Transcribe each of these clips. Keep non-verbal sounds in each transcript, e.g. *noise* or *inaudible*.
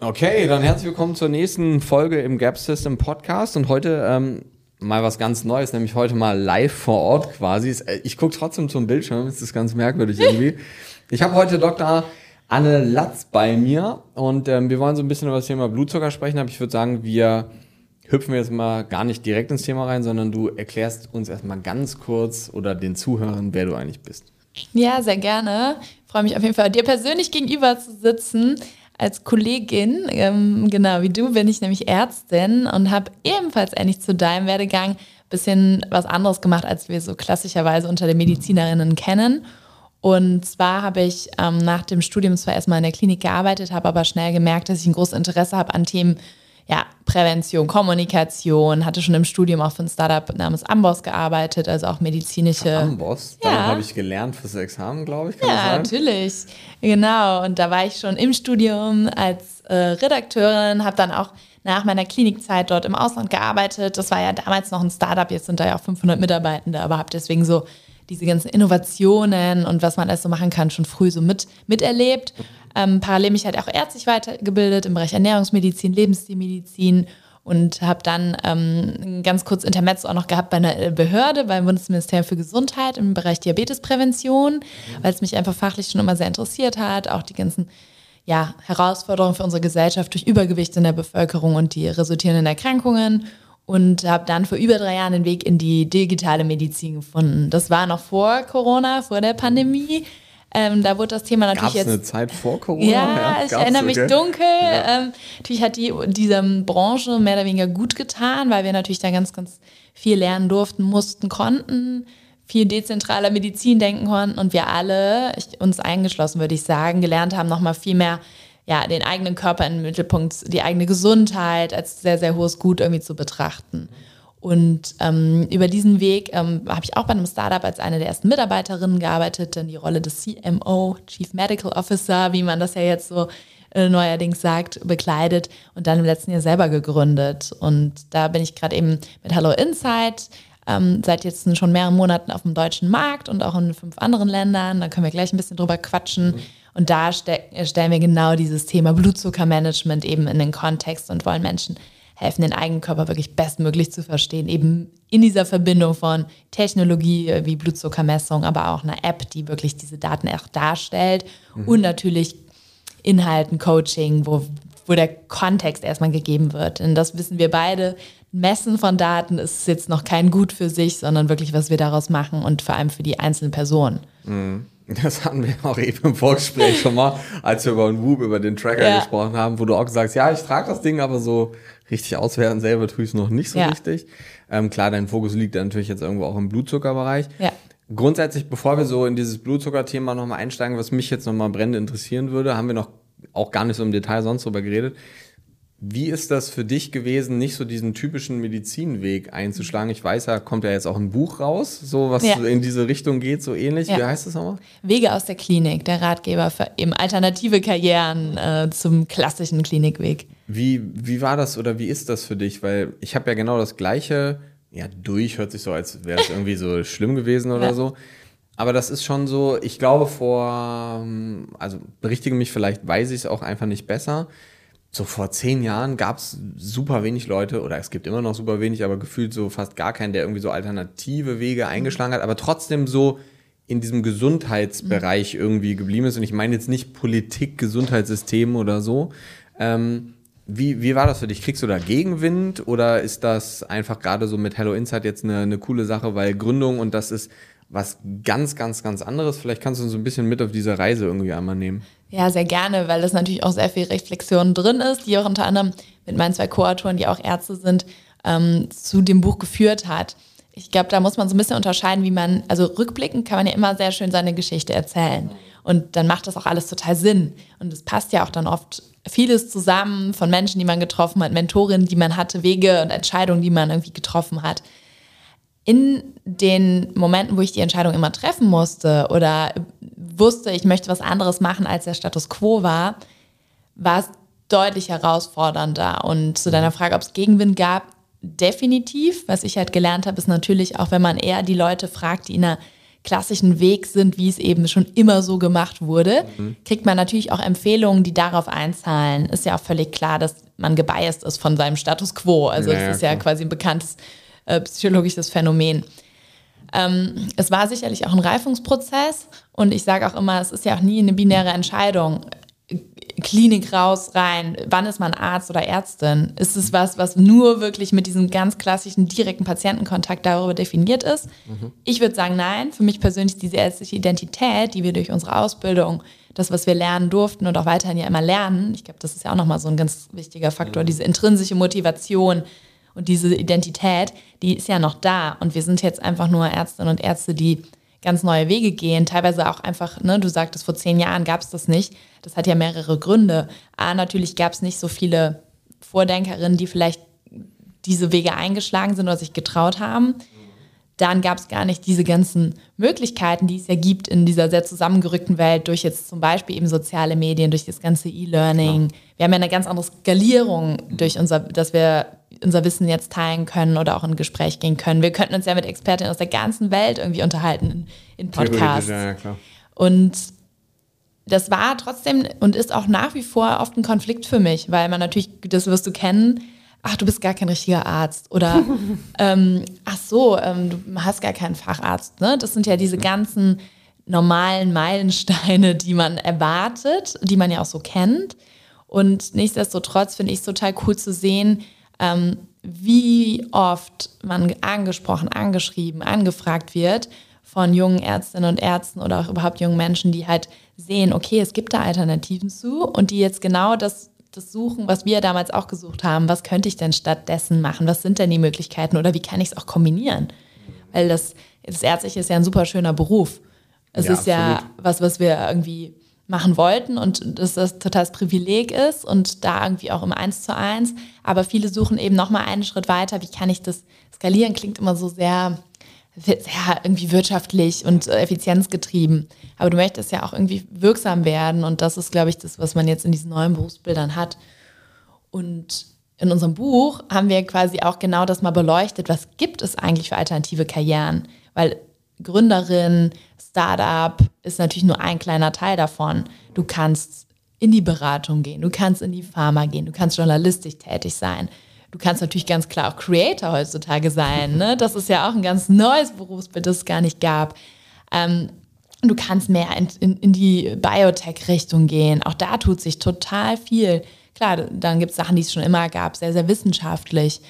Okay, dann herzlich willkommen zur nächsten Folge im Gap System Podcast und heute ähm, mal was ganz Neues, nämlich heute mal live vor Ort quasi. Äh, ich gucke trotzdem zum Bildschirm, ist das ganz merkwürdig irgendwie. *laughs* Ich habe heute Dr. Anne Latz bei mir und ähm, wir wollen so ein bisschen über das Thema Blutzucker sprechen, aber ich würde sagen, wir hüpfen jetzt mal gar nicht direkt ins Thema rein, sondern du erklärst uns erstmal ganz kurz oder den Zuhörern, wer du eigentlich bist. Ja, sehr gerne. Ich freue mich auf jeden Fall, dir persönlich gegenüber zu sitzen als Kollegin, ähm, genau wie du, bin ich nämlich Ärztin und habe ebenfalls ähnlich zu deinem Werdegang ein bisschen was anderes gemacht, als wir so klassischerweise unter den Medizinerinnen kennen. Und zwar habe ich ähm, nach dem Studium zwar erstmal in der Klinik gearbeitet, habe aber schnell gemerkt, dass ich ein großes Interesse habe an Themen ja, Prävention, Kommunikation, hatte schon im Studium auch für ein Startup namens Amboss gearbeitet, also auch medizinische. Amboss? Da ja. habe ich gelernt fürs Examen, glaube ich. Kann ja, natürlich. Genau. Und da war ich schon im Studium als äh, Redakteurin, habe dann auch nach meiner Klinikzeit dort im Ausland gearbeitet. Das war ja damals noch ein Startup, jetzt sind da ja auch 500 Mitarbeitende, aber habe deswegen so diese ganzen Innovationen und was man alles so machen kann, schon früh so mit, miterlebt. Ähm, parallel mich halt auch ärztlich weitergebildet im Bereich Ernährungsmedizin, Lebensstilmedizin und habe dann ähm, ganz kurz Intermezzo auch noch gehabt bei einer Behörde, beim Bundesministerium für Gesundheit im Bereich Diabetesprävention, mhm. weil es mich einfach fachlich schon immer sehr interessiert hat, auch die ganzen ja, Herausforderungen für unsere Gesellschaft durch Übergewicht in der Bevölkerung und die resultierenden Erkrankungen und habe dann vor über drei Jahren den Weg in die digitale Medizin gefunden. Das war noch vor Corona, vor der Pandemie. Ähm, da wurde das Thema natürlich Gab's jetzt. eine Zeit vor Corona? Ja, ja ich erinnere mich okay. dunkel. Ja. Ähm, natürlich hat die diese Branche mehr oder weniger gut getan, weil wir natürlich da ganz, ganz viel lernen durften, mussten, konnten, viel dezentraler Medizin denken konnten und wir alle, ich, uns eingeschlossen würde ich sagen, gelernt haben, nochmal viel mehr ja, den eigenen Körper im Mittelpunkt, die eigene Gesundheit als sehr, sehr hohes Gut irgendwie zu betrachten. Und ähm, über diesen Weg ähm, habe ich auch bei einem Startup als eine der ersten Mitarbeiterinnen gearbeitet, dann die Rolle des CMO, Chief Medical Officer, wie man das ja jetzt so äh, neuerdings sagt, bekleidet und dann im letzten Jahr selber gegründet. Und da bin ich gerade eben mit Hello Insight ähm, seit jetzt schon mehreren Monaten auf dem deutschen Markt und auch in fünf anderen Ländern. Da können wir gleich ein bisschen drüber quatschen. Und da ste stellen wir genau dieses Thema Blutzuckermanagement eben in den Kontext und wollen Menschen helfen, den eigenen Körper wirklich bestmöglich zu verstehen. Eben in dieser Verbindung von Technologie wie Blutzuckermessung, aber auch einer App, die wirklich diese Daten auch darstellt mhm. und natürlich Inhalten, Coaching, wo, wo der Kontext erstmal gegeben wird. Denn das wissen wir beide. Messen von Daten ist jetzt noch kein Gut für sich, sondern wirklich, was wir daraus machen und vor allem für die einzelnen Personen. Mhm. *laughs* Das hatten wir auch eben im Vorgespräch schon mal, als wir über den Whoop, über den Tracker ja. gesprochen haben, wo du auch gesagt hast, ja, ich trage das Ding, aber so richtig auswerten selber tue ich es noch nicht so ja. richtig. Ähm, klar, dein Fokus liegt natürlich jetzt irgendwo auch im Blutzuckerbereich. Ja. Grundsätzlich, bevor wir so in dieses Blutzuckerthema nochmal einsteigen, was mich jetzt nochmal brennend interessieren würde, haben wir noch auch gar nicht so im Detail sonst drüber geredet. Wie ist das für dich gewesen, nicht so diesen typischen Medizinweg einzuschlagen? Ich weiß, da kommt ja jetzt auch ein Buch raus, so was ja. in diese Richtung geht, so ähnlich. Ja. Wie heißt das nochmal? Wege aus der Klinik, der Ratgeber für eben alternative Karrieren äh, zum klassischen Klinikweg. Wie, wie war das oder wie ist das für dich? Weil ich habe ja genau das Gleiche, ja, durch hört sich so, als wäre es irgendwie so *laughs* schlimm gewesen oder ja. so. Aber das ist schon so, ich glaube vor, also berichtige mich vielleicht, weiß ich es auch einfach nicht besser so vor zehn Jahren gab es super wenig Leute, oder es gibt immer noch super wenig, aber gefühlt so fast gar keinen, der irgendwie so alternative Wege eingeschlagen hat, aber trotzdem so in diesem Gesundheitsbereich mhm. irgendwie geblieben ist. Und ich meine jetzt nicht Politik, Gesundheitssystem oder so. Ähm, wie, wie war das für dich? Kriegst du da Gegenwind oder ist das einfach gerade so mit Hello Insight jetzt eine, eine coole Sache, weil Gründung und das ist was ganz, ganz, ganz anderes? Vielleicht kannst du uns ein bisschen mit auf diese Reise irgendwie einmal nehmen. Ja, sehr gerne, weil das natürlich auch sehr viel Reflexion drin ist, die auch unter anderem mit meinen zwei Co-Autoren, die auch Ärzte sind, ähm, zu dem Buch geführt hat. Ich glaube, da muss man so ein bisschen unterscheiden, wie man, also rückblickend kann man ja immer sehr schön seine Geschichte erzählen. Und dann macht das auch alles total Sinn. Und es passt ja auch dann oft vieles zusammen von Menschen, die man getroffen hat, Mentorinnen, die man hatte, Wege und Entscheidungen, die man irgendwie getroffen hat in den Momenten, wo ich die Entscheidung immer treffen musste oder wusste, ich möchte was anderes machen, als der Status quo war, war es deutlich herausfordernder. Und zu deiner Frage, ob es Gegenwind gab, definitiv. Was ich halt gelernt habe, ist natürlich auch, wenn man eher die Leute fragt, die in einer klassischen Weg sind, wie es eben schon immer so gemacht wurde, mhm. kriegt man natürlich auch Empfehlungen, die darauf einzahlen. Ist ja auch völlig klar, dass man gebiased ist von seinem Status quo. Also es ja, ist ja quasi ein bekanntes äh, psychologisches Phänomen. Ähm, es war sicherlich auch ein Reifungsprozess und ich sage auch immer, es ist ja auch nie eine binäre Entscheidung. Klinik raus, rein, wann ist man Arzt oder Ärztin? Ist es was, was nur wirklich mit diesem ganz klassischen direkten Patientenkontakt darüber definiert ist? Mhm. Ich würde sagen, nein. Für mich persönlich diese ärztliche Identität, die wir durch unsere Ausbildung, das, was wir lernen durften und auch weiterhin ja immer lernen, ich glaube, das ist ja auch nochmal so ein ganz wichtiger Faktor, mhm. diese intrinsische Motivation und diese Identität, die ist ja noch da. Und wir sind jetzt einfach nur Ärztinnen und Ärzte, die ganz neue Wege gehen, teilweise auch einfach, ne, du sagtest, vor zehn Jahren gab es das nicht. Das hat ja mehrere Gründe. A, natürlich gab es nicht so viele Vordenkerinnen, die vielleicht diese Wege eingeschlagen sind oder sich getraut haben. Dann gab es gar nicht diese ganzen Möglichkeiten, die es ja gibt in dieser sehr zusammengerückten Welt durch jetzt zum Beispiel eben soziale Medien, durch das ganze E-Learning. Ja. Wir haben ja eine ganz andere Skalierung durch unser, dass wir unser Wissen jetzt teilen können oder auch in ein Gespräch gehen können. Wir könnten uns ja mit Expertinnen aus der ganzen Welt irgendwie unterhalten in, in Podcasts. Ja, klar. Und das war trotzdem und ist auch nach wie vor oft ein Konflikt für mich, weil man natürlich, das wirst du kennen, ach, du bist gar kein richtiger Arzt oder *laughs* ähm, ach so, ähm, du hast gar keinen Facharzt. Ne? Das sind ja diese ganzen normalen Meilensteine, die man erwartet, die man ja auch so kennt. Und nichtsdestotrotz finde ich es total cool zu sehen, ähm, wie oft man angesprochen, angeschrieben, angefragt wird von jungen Ärztinnen und Ärzten oder auch überhaupt jungen Menschen, die halt sehen, okay, es gibt da Alternativen zu und die jetzt genau das, das suchen, was wir damals auch gesucht haben. Was könnte ich denn stattdessen machen? Was sind denn die Möglichkeiten oder wie kann ich es auch kombinieren? Weil das, das Ärztliche ist ja ein super schöner Beruf. Es ja, ist ja was, was wir irgendwie machen wollten und dass das totales Privileg ist und da irgendwie auch im Eins zu eins. Aber viele suchen eben noch mal einen Schritt weiter. Wie kann ich das skalieren? Klingt immer so sehr, sehr irgendwie wirtschaftlich und effizienzgetrieben. Aber du möchtest ja auch irgendwie wirksam werden und das ist, glaube ich, das, was man jetzt in diesen neuen Berufsbildern hat. Und in unserem Buch haben wir quasi auch genau das mal beleuchtet. Was gibt es eigentlich für alternative Karrieren? Weil Gründerin, Startup ist natürlich nur ein kleiner Teil davon. Du kannst in die Beratung gehen, du kannst in die Pharma gehen, du kannst journalistisch tätig sein. Du kannst natürlich ganz klar auch Creator heutzutage sein. Ne? Das ist ja auch ein ganz neues Berufsbild, das es gar nicht gab. Ähm, du kannst mehr in, in, in die Biotech-Richtung gehen. Auch da tut sich total viel. Klar, dann gibt es Sachen, die es schon immer gab, sehr, sehr wissenschaftlich.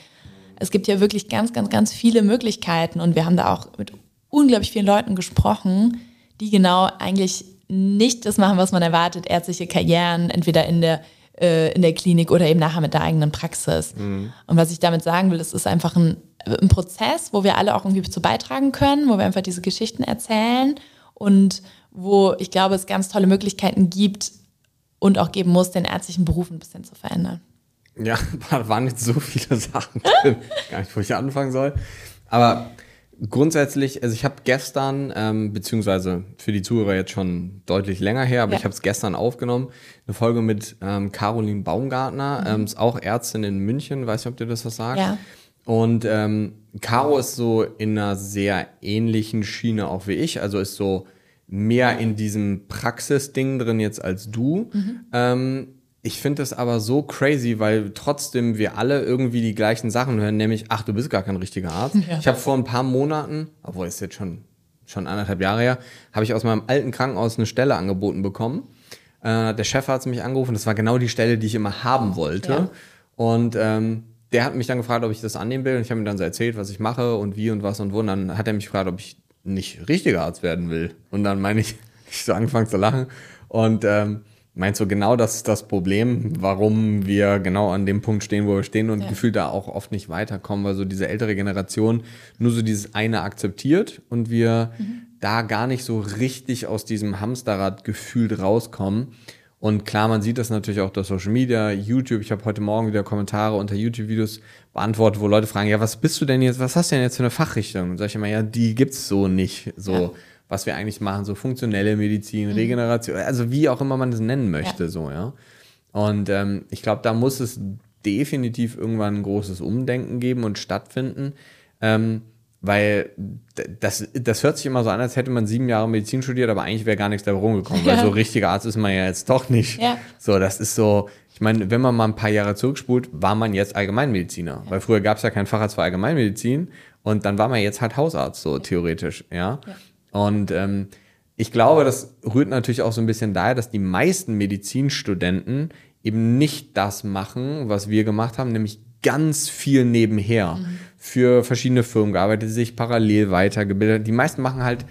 Es gibt ja wirklich ganz, ganz, ganz viele Möglichkeiten und wir haben da auch mit unglaublich vielen Leuten gesprochen, die genau eigentlich nicht das machen, was man erwartet, ärztliche Karrieren, entweder in der, äh, in der Klinik oder eben nachher mit der eigenen Praxis. Mhm. Und was ich damit sagen will, es ist einfach ein, ein Prozess, wo wir alle auch irgendwie zu beitragen können, wo wir einfach diese Geschichten erzählen und wo ich glaube, es ganz tolle Möglichkeiten gibt und auch geben muss, den ärztlichen Beruf ein bisschen zu verändern. Ja, *laughs* da waren nicht so viele Sachen drin. Gar nicht, wo ich anfangen soll. Aber Grundsätzlich, also ich habe gestern, ähm, beziehungsweise für die Zuhörer jetzt schon deutlich länger her, aber ja. ich habe es gestern aufgenommen, eine Folge mit ähm, Caroline Baumgartner, mhm. ähm, ist auch Ärztin in München, weiß nicht, ob dir das was sagt. Ja. Und ähm, Caro ist so in einer sehr ähnlichen Schiene auch wie ich, also ist so mehr in diesem Praxisding drin jetzt als du. Mhm. Ähm, ich finde das aber so crazy, weil trotzdem wir alle irgendwie die gleichen Sachen hören, nämlich, ach, du bist gar kein richtiger Arzt. Ja. Ich habe vor ein paar Monaten, obwohl es jetzt schon, schon anderthalb Jahre her, habe ich aus meinem alten Krankenhaus eine Stelle angeboten bekommen. Äh, der Chef hat mich angerufen, das war genau die Stelle, die ich immer haben wollte. Ja. Und ähm, der hat mich dann gefragt, ob ich das annehmen will. Und ich habe ihm dann so erzählt, was ich mache und wie und was und wo. Und dann hat er mich gefragt, ob ich nicht richtiger Arzt werden will. Und dann meine ich, *laughs* ich so angefangen zu lachen. Und ähm, Meinst du, genau das ist das Problem, warum wir genau an dem Punkt stehen, wo wir stehen und ja. gefühlt da auch oft nicht weiterkommen, weil so diese ältere Generation nur so dieses eine akzeptiert und wir mhm. da gar nicht so richtig aus diesem Hamsterrad gefühlt rauskommen. Und klar, man sieht das natürlich auch durch Social Media, YouTube. Ich habe heute Morgen wieder Kommentare unter YouTube-Videos beantwortet, wo Leute fragen, ja, was bist du denn jetzt, was hast du denn jetzt für eine Fachrichtung? Und sag ich immer, ja, die gibt's so nicht. So. Ja was wir eigentlich machen, so funktionelle Medizin, mhm. Regeneration, also wie auch immer man das nennen möchte, ja. so, ja. Und ähm, ich glaube, da muss es definitiv irgendwann ein großes Umdenken geben und stattfinden. Ähm, weil das, das hört sich immer so an, als hätte man sieben Jahre Medizin studiert, aber eigentlich wäre gar nichts dabei rumgekommen, ja. weil so richtiger Arzt ist man ja jetzt doch nicht. Ja. So, das ist so, ich meine, wenn man mal ein paar Jahre zurückspult, war man jetzt Allgemeinmediziner, ja. weil früher gab es ja keinen Facharzt für Allgemeinmedizin und dann war man jetzt halt Hausarzt, so theoretisch, ja. Und ähm, ich glaube, das rührt natürlich auch so ein bisschen daher, dass die meisten Medizinstudenten eben nicht das machen, was wir gemacht haben, nämlich ganz viel nebenher. Mhm für verschiedene Firmen gearbeitet, sich parallel weitergebildet. Die meisten machen halt,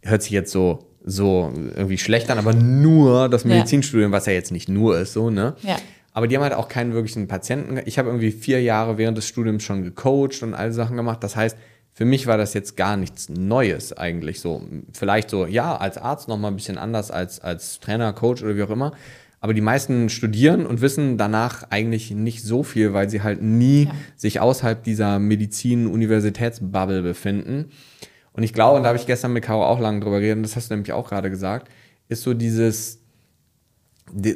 hört sich jetzt so, so irgendwie schlecht an, aber nur das Medizinstudium, ja. was ja jetzt nicht nur ist, so, ne? Ja. Aber die haben halt auch keinen wirklichen Patienten. Ich habe irgendwie vier Jahre während des Studiums schon gecoacht und all Sachen gemacht. Das heißt, für mich war das jetzt gar nichts Neues eigentlich so. Vielleicht so, ja, als Arzt noch mal ein bisschen anders als als Trainer, Coach oder wie auch immer. Aber die meisten studieren und wissen danach eigentlich nicht so viel, weil sie halt nie ja. sich außerhalb dieser Medizin-Universitätsbubble befinden. Und ich glaube, und da habe ich gestern mit Caro auch lange drüber geredet, und das hast du nämlich auch gerade gesagt, ist so dieses,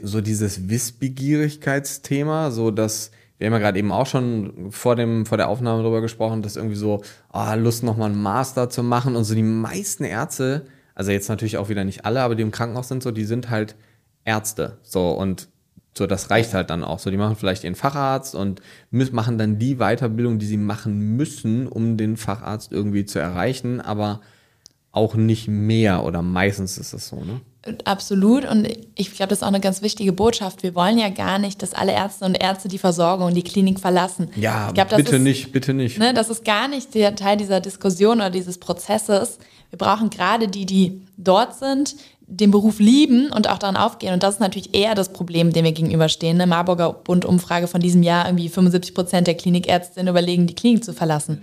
so dieses Wissbegierigkeitsthema, so dass, wir haben ja gerade eben auch schon vor, dem, vor der Aufnahme drüber gesprochen, dass irgendwie so, oh, Lust nochmal einen Master zu machen und so die meisten Ärzte, also jetzt natürlich auch wieder nicht alle, aber die im Krankenhaus sind so, die sind halt Ärzte. So und so, das reicht halt dann auch. So, die machen vielleicht ihren Facharzt und machen dann die Weiterbildung, die sie machen müssen, um den Facharzt irgendwie zu erreichen, aber auch nicht mehr oder meistens ist das so, ne? Absolut. Und ich glaube, das ist auch eine ganz wichtige Botschaft. Wir wollen ja gar nicht, dass alle Ärzte und Ärzte die Versorgung und die Klinik verlassen. Ja, glaub, bitte ist, nicht, bitte nicht. Ne, das ist gar nicht der Teil dieser Diskussion oder dieses Prozesses. Wir brauchen gerade die, die dort sind, den Beruf lieben und auch daran aufgehen. Und das ist natürlich eher das Problem, dem wir gegenüberstehen. Eine Marburger Bund-Umfrage von diesem Jahr, irgendwie 75 Prozent der Klinikärztinnen überlegen, die Klinik zu verlassen.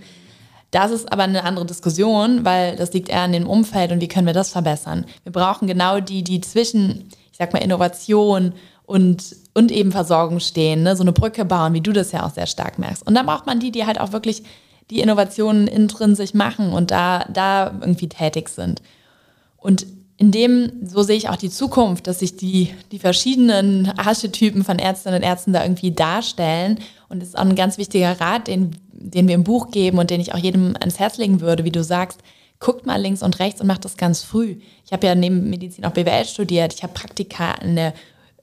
Das ist aber eine andere Diskussion, weil das liegt eher an dem Umfeld und wie können wir das verbessern. Wir brauchen genau die, die zwischen, ich sag mal, Innovation und, und eben Versorgung stehen, ne? so eine Brücke bauen, wie du das ja auch sehr stark merkst. Und dann braucht man die, die halt auch wirklich die Innovationen intrinsisch machen und da, da irgendwie tätig sind. Und in dem, so sehe ich auch die Zukunft, dass sich die, die verschiedenen Archetypen von Ärztinnen und Ärzten da irgendwie darstellen. Und das ist auch ein ganz wichtiger Rat, den, den wir im Buch geben und den ich auch jedem ans Herz legen würde, wie du sagst. Guckt mal links und rechts und macht das ganz früh. Ich habe ja neben Medizin auch BWL studiert. Ich habe Praktika in der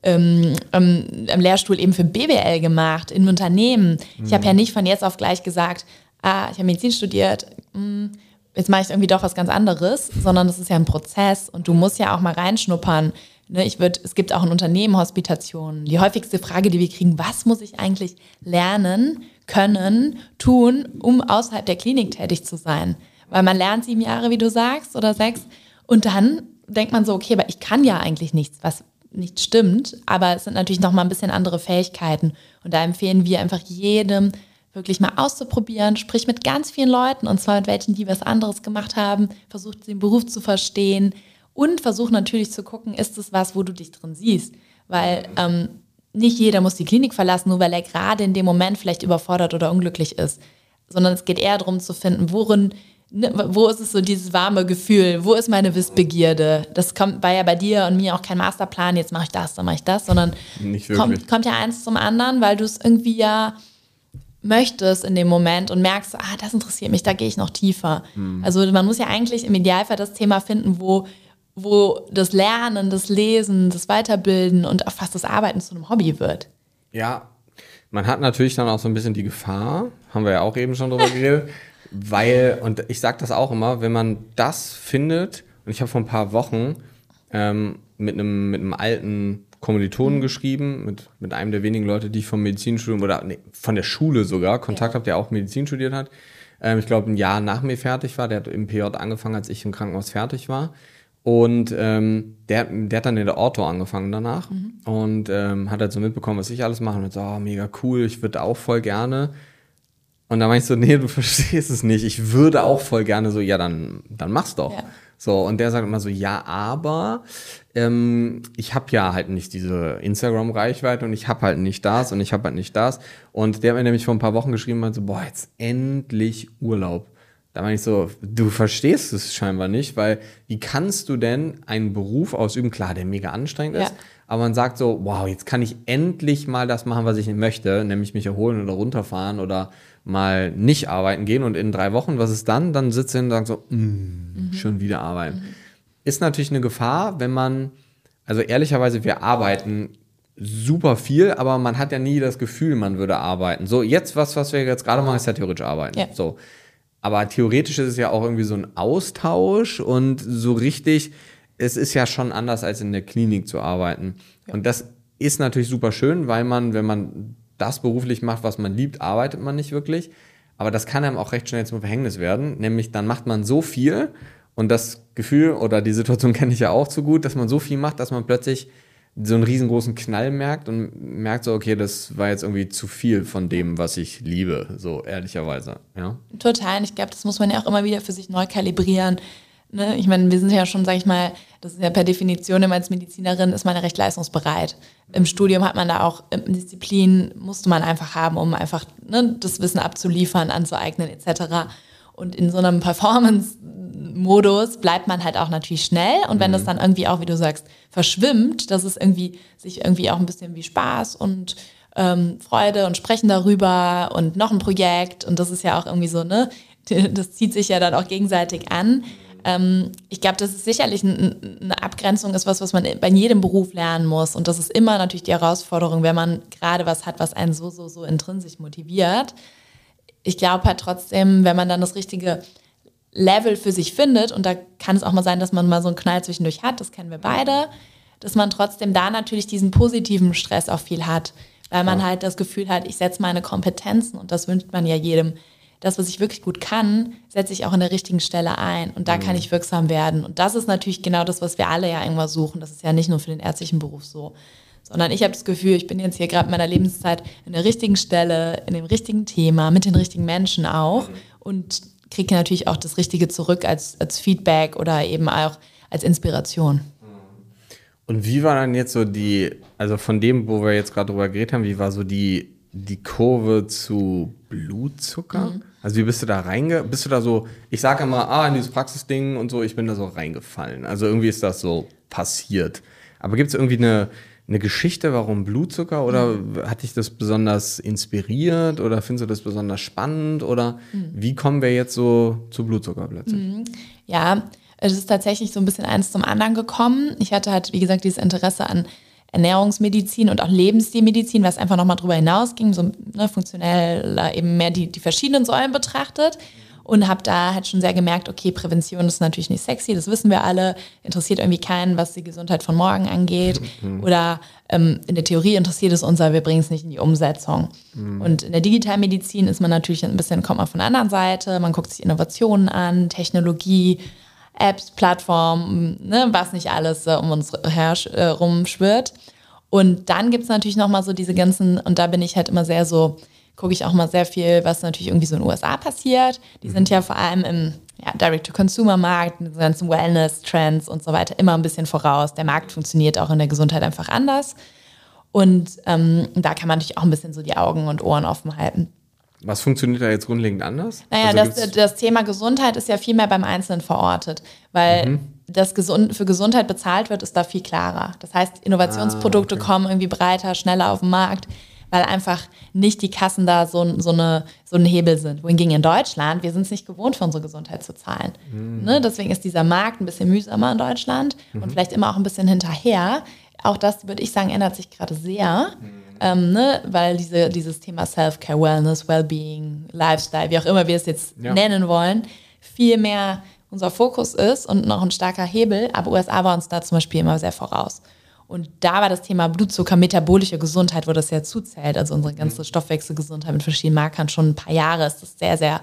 ähm, ähm, am Lehrstuhl eben für BWL gemacht in Unternehmen. Mhm. Ich habe ja nicht von jetzt auf gleich gesagt, ah, ich habe Medizin studiert, mh, hm, jetzt mache ich irgendwie doch was ganz anderes, sondern das ist ja ein Prozess und du musst ja auch mal reinschnuppern. Ne, ich würde, es gibt auch in Unternehmen Hospitationen. Die häufigste Frage, die wir kriegen, was muss ich eigentlich lernen, können, tun, um außerhalb der Klinik tätig zu sein? Weil man lernt sieben Jahre, wie du sagst, oder sechs. Und dann denkt man so, okay, aber ich kann ja eigentlich nichts, was nicht stimmt. Aber es sind natürlich noch mal ein bisschen andere Fähigkeiten. Und da empfehlen wir einfach jedem, wirklich mal auszuprobieren, sprich mit ganz vielen Leuten und zwar mit welchen, die was anderes gemacht haben, versucht den Beruf zu verstehen und versucht natürlich zu gucken, ist es was, wo du dich drin siehst, weil ähm, nicht jeder muss die Klinik verlassen, nur weil er gerade in dem Moment vielleicht überfordert oder unglücklich ist, sondern es geht eher darum zu finden, worin ne, wo ist es so dieses warme Gefühl? Wo ist meine Wissbegierde? Das kommt, war ja bei dir und mir auch kein Masterplan, jetzt mache ich das, dann mache ich das, sondern kommt, kommt ja eins zum anderen, weil du es irgendwie ja möchtest in dem Moment und merkst, ah, das interessiert mich, da gehe ich noch tiefer. Mhm. Also man muss ja eigentlich im Idealfall das Thema finden, wo, wo das Lernen, das Lesen, das Weiterbilden und auch fast das Arbeiten zu einem Hobby wird. Ja, man hat natürlich dann auch so ein bisschen die Gefahr, haben wir ja auch eben schon drüber *laughs* geredet, weil, und ich sage das auch immer, wenn man das findet, und ich habe vor ein paar Wochen ähm, mit einem mit einem alten Kommilitonen mhm. geschrieben, mit, mit einem der wenigen Leute, die ich vom Medizinstudium oder nee, von der Schule sogar Kontakt ja. habe, der auch Medizin studiert hat. Ähm, ich glaube, ein Jahr nach mir fertig war. Der hat im PJ angefangen, als ich im Krankenhaus fertig war. Und ähm, der, der hat dann in der Orto angefangen danach mhm. und ähm, hat halt so mitbekommen, was ich alles mache. Und hat so, oh, mega cool, ich würde auch voll gerne. Und da meinst du, nee, du *laughs* verstehst es nicht. Ich würde auch voll gerne so, ja, dann, dann mach's doch. Ja. So, und der sagt immer so, ja, aber ähm, ich habe ja halt nicht diese Instagram-Reichweite und ich habe halt nicht das und ich habe halt nicht das. Und der hat mir nämlich vor ein paar Wochen geschrieben, meinte so, boah, jetzt endlich Urlaub. Da meine ich so, du verstehst es scheinbar nicht, weil wie kannst du denn einen Beruf ausüben, klar, der mega anstrengend ist, aber man sagt so, wow, jetzt kann ich endlich mal das machen, was ich möchte, nämlich mich erholen oder runterfahren oder mal nicht arbeiten gehen und in drei Wochen, was ist dann? Dann sitzt hin und sagt so, mm, mhm. schon wieder arbeiten. Mhm. Ist natürlich eine Gefahr, wenn man, also ehrlicherweise, wir arbeiten super viel, aber man hat ja nie das Gefühl, man würde arbeiten. So, jetzt was, was wir jetzt gerade machen, ist ja theoretisch arbeiten. Ja. So. Aber theoretisch ist es ja auch irgendwie so ein Austausch und so richtig, es ist ja schon anders, als in der Klinik zu arbeiten. Ja. Und das ist natürlich super schön, weil man, wenn man das beruflich macht, was man liebt, arbeitet man nicht wirklich. Aber das kann einem auch recht schnell zum Verhängnis werden. Nämlich dann macht man so viel und das Gefühl oder die Situation *laughs* kenne ich ja auch zu gut, dass man so viel macht, dass man plötzlich so einen riesengroßen Knall merkt und merkt so, okay, das war jetzt irgendwie zu viel von dem, was ich liebe, so ehrlicherweise. Ja? Total. Und ich glaube, das muss man ja auch immer wieder für sich neu kalibrieren. Ne? Ich meine, wir sind ja schon, sag ich mal, das ist ja per Definition immer als Medizinerin ist man ja recht leistungsbereit. Im Studium hat man da auch Disziplin, musste man einfach haben, um einfach ne, das Wissen abzuliefern, anzueignen etc. Und in so einem Performance-Modus bleibt man halt auch natürlich schnell. Und wenn mhm. das dann irgendwie auch, wie du sagst, verschwimmt, dass es irgendwie sich irgendwie auch ein bisschen wie Spaß und ähm, Freude und Sprechen darüber und noch ein Projekt und das ist ja auch irgendwie so, ne, *laughs* das zieht sich ja dann auch gegenseitig an. Ähm, ich glaube, das ist sicherlich eine Abgrenzung ist was, was man bei jedem Beruf lernen muss und das ist immer natürlich die Herausforderung, wenn man gerade was hat, was einen so, so, so intrinsisch motiviert. Ich glaube halt trotzdem, wenn man dann das richtige Level für sich findet, und da kann es auch mal sein, dass man mal so einen Knall zwischendurch hat, das kennen wir beide, dass man trotzdem da natürlich diesen positiven Stress auch viel hat, weil man ja. halt das Gefühl hat, ich setze meine Kompetenzen und das wünscht man ja jedem. Das, was ich wirklich gut kann, setze ich auch an der richtigen Stelle ein und da mhm. kann ich wirksam werden. Und das ist natürlich genau das, was wir alle ja irgendwas suchen. Das ist ja nicht nur für den ärztlichen Beruf so sondern ich habe das Gefühl, ich bin jetzt hier gerade in meiner Lebenszeit in der richtigen Stelle, in dem richtigen Thema, mit den richtigen Menschen auch mhm. und kriege natürlich auch das Richtige zurück als, als Feedback oder eben auch als Inspiration. Und wie war dann jetzt so die, also von dem, wo wir jetzt gerade drüber geredet haben, wie war so die, die Kurve zu Blutzucker? Mhm. Also wie bist du da reinge, bist du da so, ich sage immer, ah, in dieses Praxisding und so, ich bin da so reingefallen. Also irgendwie ist das so passiert. Aber gibt es irgendwie eine, eine Geschichte, warum Blutzucker oder mhm. hat dich das besonders inspiriert oder findest du das besonders spannend oder mhm. wie kommen wir jetzt so zu Blutzucker plötzlich? Mhm. Ja, es ist tatsächlich so ein bisschen eins zum anderen gekommen. Ich hatte halt, wie gesagt, dieses Interesse an Ernährungsmedizin und auch Lebensstilmedizin, was einfach nochmal drüber hinausging, so ne, funktionell eben mehr die, die verschiedenen Säulen betrachtet und habe da halt schon sehr gemerkt, okay, Prävention ist natürlich nicht sexy, das wissen wir alle, interessiert irgendwie keinen, was die Gesundheit von morgen angeht mhm. oder ähm, in der Theorie interessiert es uns, aber wir bringen es nicht in die Umsetzung. Mhm. Und in der Digitalmedizin ist man natürlich ein bisschen, kommt man von der anderen Seite, man guckt sich Innovationen an, Technologie, Apps, Plattformen, ne, was nicht alles äh, um uns herum schwirrt. Und dann gibt es natürlich nochmal so diese ganzen, und da bin ich halt immer sehr so, gucke ich auch mal sehr viel, was natürlich irgendwie so in den USA passiert. Die sind ja vor allem im ja, Direct-to-Consumer-Markt, diese ganzen Wellness-Trends und so weiter immer ein bisschen voraus. Der Markt funktioniert auch in der Gesundheit einfach anders. Und ähm, da kann man natürlich auch ein bisschen so die Augen und Ohren offen halten. Was funktioniert da jetzt grundlegend anders? Naja, also das, das Thema Gesundheit ist ja viel mehr beim Einzelnen verortet, weil mhm. das gesund, für Gesundheit bezahlt wird, ist da viel klarer. Das heißt, Innovationsprodukte ah, okay. kommen irgendwie breiter, schneller auf den Markt weil einfach nicht die Kassen da so, so, eine, so ein Hebel sind. Wohingegen in Deutschland, wir sind es nicht gewohnt, für unsere Gesundheit zu zahlen. Mhm. Ne? Deswegen ist dieser Markt ein bisschen mühsamer in Deutschland mhm. und vielleicht immer auch ein bisschen hinterher. Auch das, würde ich sagen, ändert sich gerade sehr. Mhm. Ähm, ne? weil diese, dieses Thema Self-Care, Wellness, Wellbeing, Lifestyle, wie auch immer wir es jetzt ja. nennen wollen, viel mehr unser Fokus ist und noch ein starker Hebel. Aber USA war uns da zum Beispiel immer sehr voraus. Und da war das Thema Blutzucker, metabolische Gesundheit, wo das ja zuzählt, also unsere ganze mhm. Stoffwechselgesundheit mit verschiedenen Markern schon ein paar Jahre ist das sehr, sehr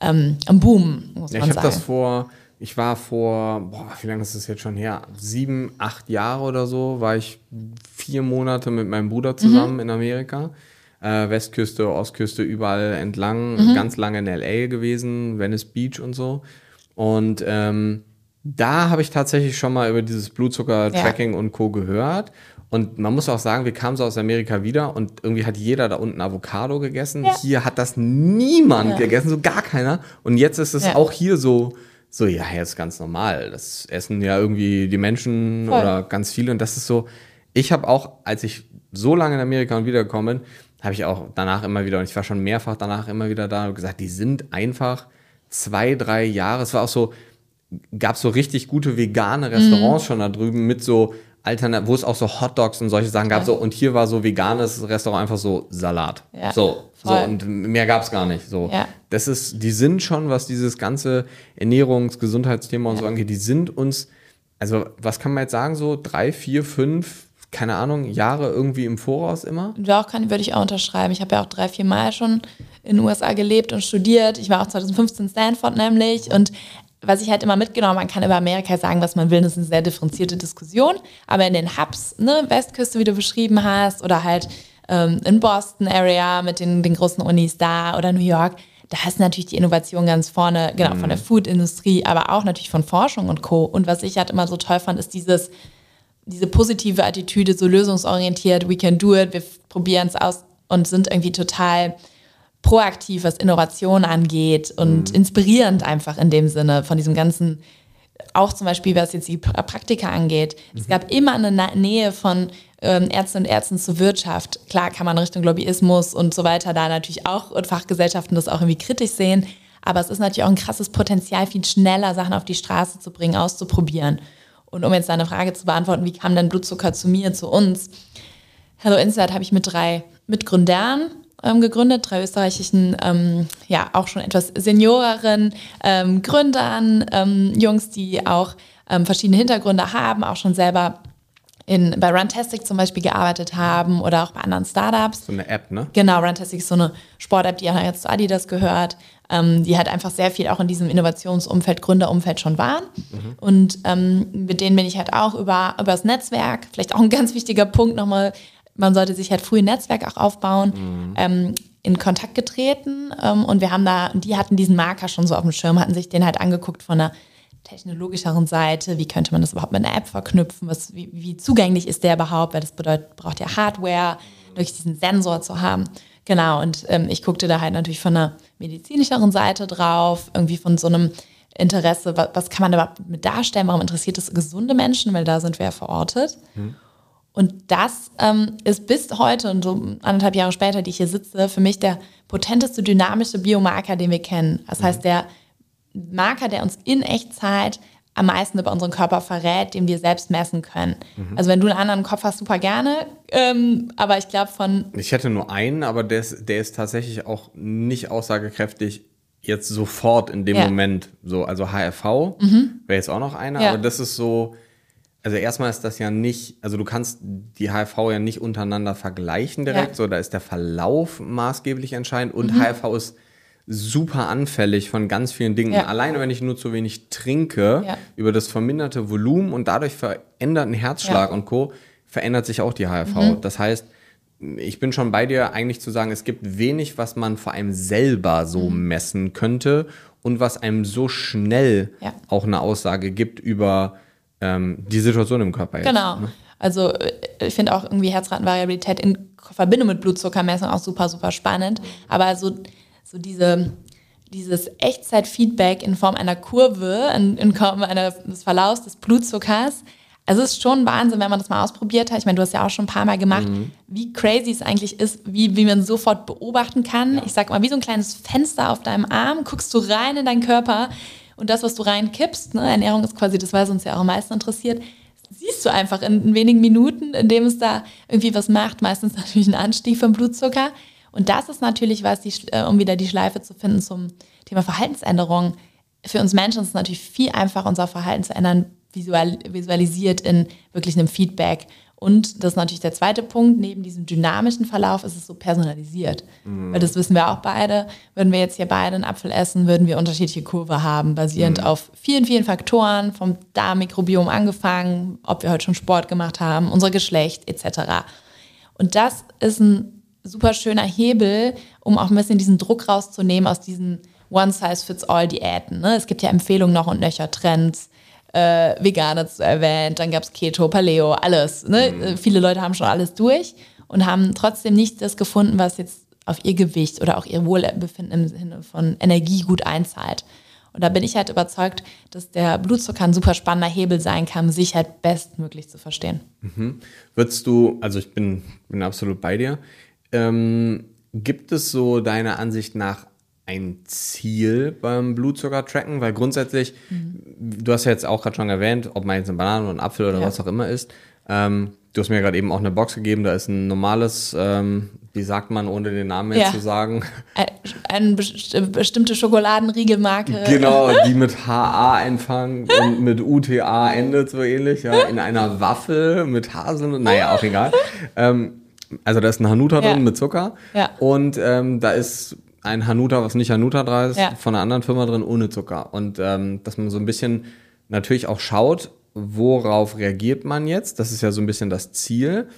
ähm, am Boom, muss ja, man ich sagen. Ich habe das vor, ich war vor, boah, wie lange ist das jetzt schon her? Sieben, acht Jahre oder so, war ich vier Monate mit meinem Bruder zusammen mhm. in Amerika. Äh, Westküste, Ostküste, überall entlang, mhm. ganz lange in LA gewesen, Venice Beach und so. Und ähm, da habe ich tatsächlich schon mal über dieses Blutzucker-Tracking ja. und Co. gehört. Und man muss auch sagen, wir kamen so aus Amerika wieder und irgendwie hat jeder da unten Avocado gegessen. Ja. Hier hat das niemand ja. gegessen, so gar keiner. Und jetzt ist es auch hier so, so, ja, jetzt ganz normal. Das essen ja irgendwie die Menschen Voll. oder ganz viele. Und das ist so, Ich habe auch, als ich so lange in Amerika und wiedergekommen bin, habe ich auch danach immer wieder, und ich war schon mehrfach danach immer wieder da und gesagt, die sind einfach zwei, drei Jahre. Es war auch so, gab so richtig gute vegane Restaurants mhm. schon da drüben mit so Altern wo es auch so Hotdogs und solche Sachen gab. Ja. So, und hier war so veganes Restaurant einfach so Salat. Ja, so, so, und mehr gab es gar nicht. So. Ja. Das ist, die sind schon, was dieses ganze Ernährungs-, Gesundheitsthema und so angeht, die sind uns, also was kann man jetzt sagen, so drei, vier, fünf, keine Ahnung, Jahre irgendwie im Voraus immer? Ja, auch kann, würde ich auch unterschreiben. Ich habe ja auch drei, vier Mal schon in den USA gelebt und studiert. Ich war auch 2015 in Stanford nämlich und was ich halt immer mitgenommen, man kann über Amerika sagen, was man will, das ist eine sehr differenzierte Diskussion, aber in den Hubs, ne, Westküste, wie du beschrieben hast, oder halt ähm, in Boston Area mit den, den großen Unis da oder New York, da ist natürlich die Innovation ganz vorne, genau, von der mhm. Food-Industrie, aber auch natürlich von Forschung und Co. Und was ich halt immer so toll fand, ist dieses, diese positive Attitüde, so lösungsorientiert, we can do it, wir probieren es aus und sind irgendwie total proaktiv, was Innovation angeht und mhm. inspirierend einfach in dem Sinne von diesem ganzen, auch zum Beispiel, was jetzt die Praktika angeht. Mhm. Es gab immer eine Nähe von ähm, Ärzten und Ärzten zur Wirtschaft. Klar kann man Richtung Lobbyismus und so weiter da natürlich auch und Fachgesellschaften das auch irgendwie kritisch sehen. Aber es ist natürlich auch ein krasses Potenzial, viel schneller Sachen auf die Straße zu bringen, auszuprobieren. Und um jetzt deine Frage zu beantworten, wie kam denn Blutzucker zu mir, zu uns? Hello Insight habe ich mit drei Mitgründern ähm, gegründet, drei österreichischen, ähm, ja, auch schon etwas senioreren ähm, Gründern, ähm, Jungs, die auch ähm, verschiedene Hintergründe haben, auch schon selber in, bei Runtastic zum Beispiel gearbeitet haben oder auch bei anderen Startups. So eine App, ne? Genau, Runtastic ist so eine Sport-App, die auch jetzt zu Adidas gehört, ähm, die halt einfach sehr viel auch in diesem Innovationsumfeld, Gründerumfeld schon waren. Mhm. Und ähm, mit denen bin ich halt auch über, über das Netzwerk, vielleicht auch ein ganz wichtiger Punkt nochmal, man sollte sich halt früh ein Netzwerk auch aufbauen, mhm. ähm, in Kontakt getreten. Ähm, und wir haben da, die hatten diesen Marker schon so auf dem Schirm, hatten sich den halt angeguckt von einer technologischeren Seite, wie könnte man das überhaupt mit einer App verknüpfen, was, wie, wie zugänglich ist der überhaupt, weil das bedeutet, braucht ja Hardware, durch diesen Sensor zu haben. Genau, und ähm, ich guckte da halt natürlich von einer medizinischeren Seite drauf, irgendwie von so einem Interesse, was, was kann man überhaupt mit darstellen, warum interessiert es gesunde Menschen, weil da sind wir ja verortet. Mhm. Und das ähm, ist bis heute und so anderthalb Jahre später, die ich hier sitze, für mich der potenteste dynamische Biomarker, den wir kennen. Das mhm. heißt, der Marker, der uns in Echtzeit am meisten über unseren Körper verrät, den wir selbst messen können. Mhm. Also wenn du einen anderen Kopf hast, super gerne. Ähm, aber ich glaube von. Ich hätte nur einen, aber der ist, der ist tatsächlich auch nicht aussagekräftig jetzt sofort in dem ja. Moment. So, also HRV mhm. wäre jetzt auch noch einer, ja. aber das ist so also erstmal ist das ja nicht, also du kannst die HIV ja nicht untereinander vergleichen direkt, ja. so da ist der Verlauf maßgeblich entscheidend und mhm. HIV ist super anfällig von ganz vielen Dingen. Ja. Alleine wenn ich nur zu wenig trinke, ja. über das verminderte Volumen und dadurch veränderten Herzschlag und Co. verändert sich auch die HIV. Mhm. Das heißt, ich bin schon bei dir, eigentlich zu sagen, es gibt wenig, was man vor allem selber so mhm. messen könnte und was einem so schnell auch eine Aussage gibt über ähm, die Situation im Körper. Jetzt, genau. Ne? Also äh, ich finde auch irgendwie Herzratenvariabilität in Verbindung mit Blutzuckermessung auch super, super spannend. Aber so, so diese, dieses Echtzeitfeedback in Form einer Kurve, in, in Form eines Verlaufs des Blutzuckers, also es ist schon Wahnsinn, wenn man das mal ausprobiert hat. Ich meine, du hast ja auch schon ein paar Mal gemacht, mhm. wie crazy es eigentlich ist, wie, wie man sofort beobachten kann. Ja. Ich sag mal, wie so ein kleines Fenster auf deinem Arm, guckst du rein in deinen Körper und das, was du reinkippst, ne, Ernährung ist quasi das, was uns ja auch am meisten interessiert, siehst du einfach in, wenigen Minuten, indem es da irgendwie was macht, meistens *laughs* natürlich ein Anstieg vom Blutzucker. Und das ist natürlich was, die, äh, um wieder die Schleife zu finden zum Thema Verhaltensänderung. Für uns Menschen ist es natürlich viel einfacher, unser Verhalten zu ändern, visual, visualisiert in wirklich einem Feedback. Und das ist natürlich der zweite Punkt, neben diesem dynamischen Verlauf ist es so personalisiert. Mhm. Weil das wissen wir auch beide. Würden wir jetzt hier beide einen Apfel essen, würden wir unterschiedliche Kurve haben, basierend mhm. auf vielen, vielen Faktoren, vom Darmmikrobiom angefangen, ob wir heute schon Sport gemacht haben, unser Geschlecht etc. Und das ist ein super schöner Hebel, um auch ein bisschen diesen Druck rauszunehmen aus diesen One-Size-Fits-All-Diäten. Ne? Es gibt ja Empfehlungen noch und nöcher Trends äh, Veganer erwähnt, dann gab es Keto, Paleo, alles. Ne? Mhm. Viele Leute haben schon alles durch und haben trotzdem nicht das gefunden, was jetzt auf ihr Gewicht oder auch ihr Wohlbefinden im Sinne von Energie gut einzahlt. Und da bin ich halt überzeugt, dass der Blutzucker ein super spannender Hebel sein kann, sich halt bestmöglich zu verstehen. Mhm. Würdest du, also ich bin, bin absolut bei dir, ähm, gibt es so deiner Ansicht nach ein Ziel beim Blutzucker-Tracken? Weil grundsätzlich, mhm. du hast ja jetzt auch gerade schon erwähnt, ob man jetzt eine Banane oder einen Apfel oder ja. was auch immer isst. Ähm, du hast mir gerade eben auch eine Box gegeben, da ist ein normales, ähm, wie sagt man, ohne den Namen jetzt ja. zu sagen? Eine bestimmte Schokoladenriegelmarke. Genau, *laughs* die mit HA anfängt und mit UTA endet, so ähnlich, ja, in einer Waffel mit Haselnüssen, naja, auch egal. Ähm, also da ist ein Hanuta ja. drin mit Zucker ja. und ähm, da ist ein Hanuta, was nicht Hanuta dran ist, ja. von einer anderen Firma drin ohne Zucker. Und ähm, dass man so ein bisschen natürlich auch schaut, worauf reagiert man jetzt? Das ist ja so ein bisschen das Ziel.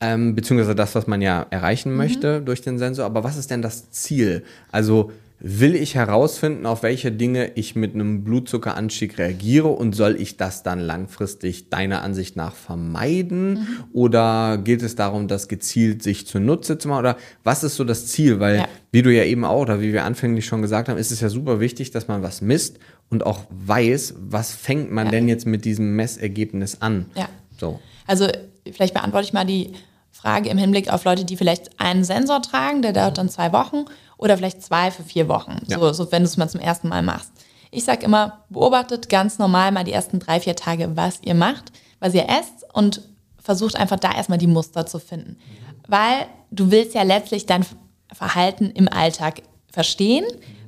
Ähm, beziehungsweise das, was man ja erreichen mhm. möchte durch den Sensor. Aber was ist denn das Ziel? Also will ich herausfinden, auf welche Dinge ich mit einem Blutzuckeranstieg reagiere und soll ich das dann langfristig deiner Ansicht nach vermeiden? Mhm. Oder geht es darum, das gezielt sich zunutze zu machen? Oder was ist so das Ziel? Weil, ja. wie du ja eben auch, oder wie wir anfänglich schon gesagt haben, ist es ja super wichtig, dass man was misst und auch weiß, was fängt man ja. denn jetzt mit diesem Messergebnis an. Ja. So. Also vielleicht beantworte ich mal die Frage im Hinblick auf Leute, die vielleicht einen Sensor tragen, der dauert dann zwei Wochen oder vielleicht zwei für vier Wochen, ja. so, so wenn du es mal zum ersten Mal machst. Ich sage immer, beobachtet ganz normal mal die ersten drei, vier Tage, was ihr macht, was ihr esst und versucht einfach da erstmal die Muster zu finden. Weil du willst ja letztlich dein Verhalten im Alltag verstehen,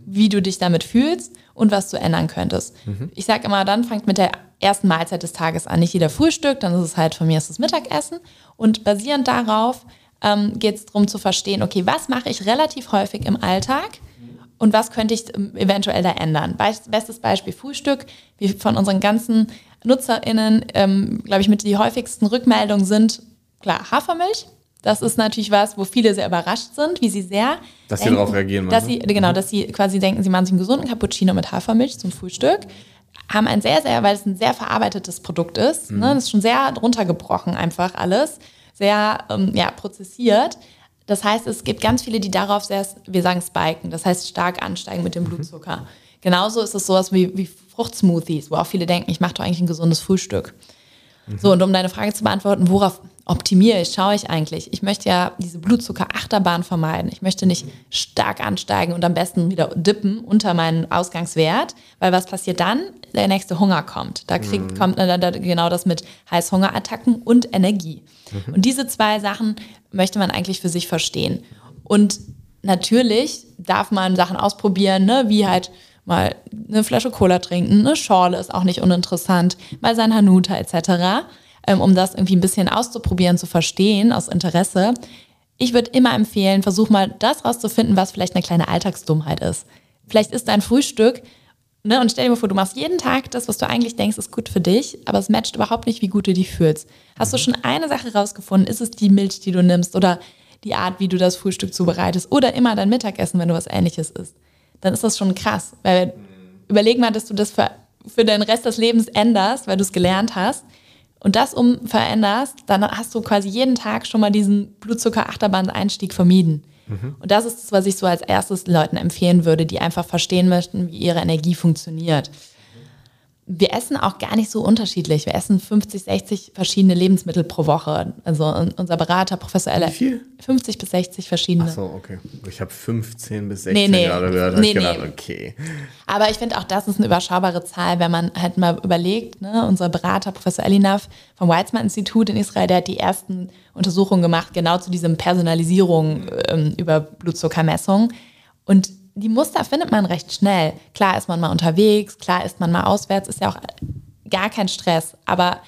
wie du dich damit fühlst und was du ändern könntest. Mhm. Ich sage immer, dann fangt mit der ersten Mahlzeit des Tages an. Nicht jeder Frühstück, dann ist es halt von mir ist das Mittagessen. Und basierend darauf ähm, geht es darum zu verstehen, okay, was mache ich relativ häufig im Alltag und was könnte ich ähm, eventuell da ändern. Bestes Beispiel Frühstück. Wie von unseren ganzen NutzerInnen, ähm, glaube ich, mit die häufigsten Rückmeldungen sind, klar, Hafermilch. Das ist natürlich was, wo viele sehr überrascht sind, wie sie sehr. Dass sie darauf reagieren. Dass sie, genau, mhm. dass sie quasi denken, sie machen sich einen gesunden Cappuccino mit Hafermilch zum Frühstück. Haben ein sehr, sehr, weil es ein sehr verarbeitetes Produkt ist. Mhm. Ne, das ist schon sehr runtergebrochen, einfach alles. Sehr, ähm, ja, prozessiert. Das heißt, es gibt ganz viele, die darauf sehr, wir sagen spiken, das heißt stark ansteigen mit dem mhm. Blutzucker. Genauso ist es sowas wie, wie Fruchtsmoothies, wo auch viele denken, ich mache doch eigentlich ein gesundes Frühstück. Mhm. So, und um deine Frage zu beantworten, worauf optimiere ich, schaue ich eigentlich? Ich möchte ja diese Blutzucker-Achterbahn vermeiden. Ich möchte nicht stark ansteigen und am besten wieder dippen unter meinen Ausgangswert, weil was passiert dann? Der nächste Hunger kommt. Da kriegt, mhm. kommt da, genau das mit Heißhungerattacken und Energie. Mhm. Und diese zwei Sachen möchte man eigentlich für sich verstehen. Und natürlich darf man Sachen ausprobieren, ne, wie halt mal eine Flasche Cola trinken, eine Schorle ist auch nicht uninteressant, mal sein Hanuta etc., ähm, um das irgendwie ein bisschen auszuprobieren, zu verstehen aus Interesse. Ich würde immer empfehlen, versuch mal das rauszufinden, was vielleicht eine kleine Alltagsdummheit ist. Vielleicht ist dein Frühstück, ne, und stell dir mal vor, du machst jeden Tag das, was du eigentlich denkst, ist gut für dich, aber es matcht überhaupt nicht, wie gut du dich fühlst. Hast du schon eine Sache rausgefunden? Ist es die Milch, die du nimmst oder die Art, wie du das Frühstück zubereitest oder immer dein Mittagessen, wenn du was ähnliches isst? dann ist das schon krass. Weil überleg mal, dass du das für, für den Rest des Lebens änderst, weil du es gelernt hast und das um veränderst, dann hast du quasi jeden Tag schon mal diesen Blutzucker-Achterbahn-Einstieg vermieden. Mhm. Und das ist das, was ich so als erstes Leuten empfehlen würde, die einfach verstehen möchten, wie ihre Energie funktioniert wir essen auch gar nicht so unterschiedlich. Wir essen 50, 60 verschiedene Lebensmittel pro Woche. Also unser Berater, Professor Eller. Wie viel? 50 bis 60 verschiedene. Ach so, okay. Ich habe 15 bis 16 nee, nee. gerade gehört. Nee, ich gedacht, nee. okay. Aber ich finde auch, das ist eine überschaubare Zahl, wenn man halt mal überlegt, ne, unser Berater, Professor Elinav vom Weizmann-Institut in Israel, der hat die ersten Untersuchungen gemacht, genau zu diesem Personalisierung ähm, über Blutzuckermessung. Und die Muster findet man recht schnell. Klar ist man mal unterwegs, klar ist man mal auswärts, ist ja auch gar kein Stress. Aber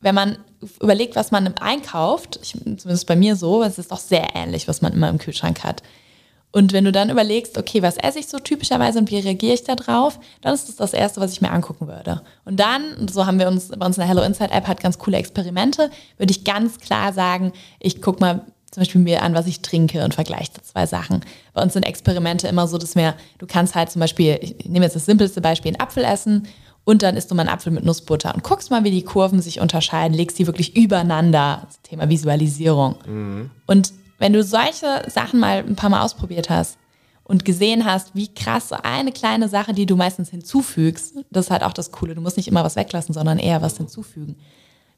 wenn man überlegt, was man einkauft, ich, zumindest bei mir so, es ist doch sehr ähnlich, was man immer im Kühlschrank hat. Und wenn du dann überlegst, okay, was esse ich so typischerweise und wie reagiere ich da drauf, dann ist das das Erste, was ich mir angucken würde. Und dann, so haben wir uns bei uns in der Hello Insight App hat ganz coole Experimente, würde ich ganz klar sagen, ich gucke mal, zum Beispiel mir an, was ich trinke und vergleiche zwei Sachen. Bei uns sind Experimente immer so, dass wir, du kannst halt zum Beispiel, ich nehme jetzt das simpelste Beispiel, einen Apfel essen und dann isst du mal einen Apfel mit Nussbutter und guckst mal, wie die Kurven sich unterscheiden, legst die wirklich übereinander. Das Thema Visualisierung. Mhm. Und wenn du solche Sachen mal ein paar Mal ausprobiert hast und gesehen hast, wie krass so eine kleine Sache, die du meistens hinzufügst, das ist halt auch das Coole. Du musst nicht immer was weglassen, sondern eher was hinzufügen.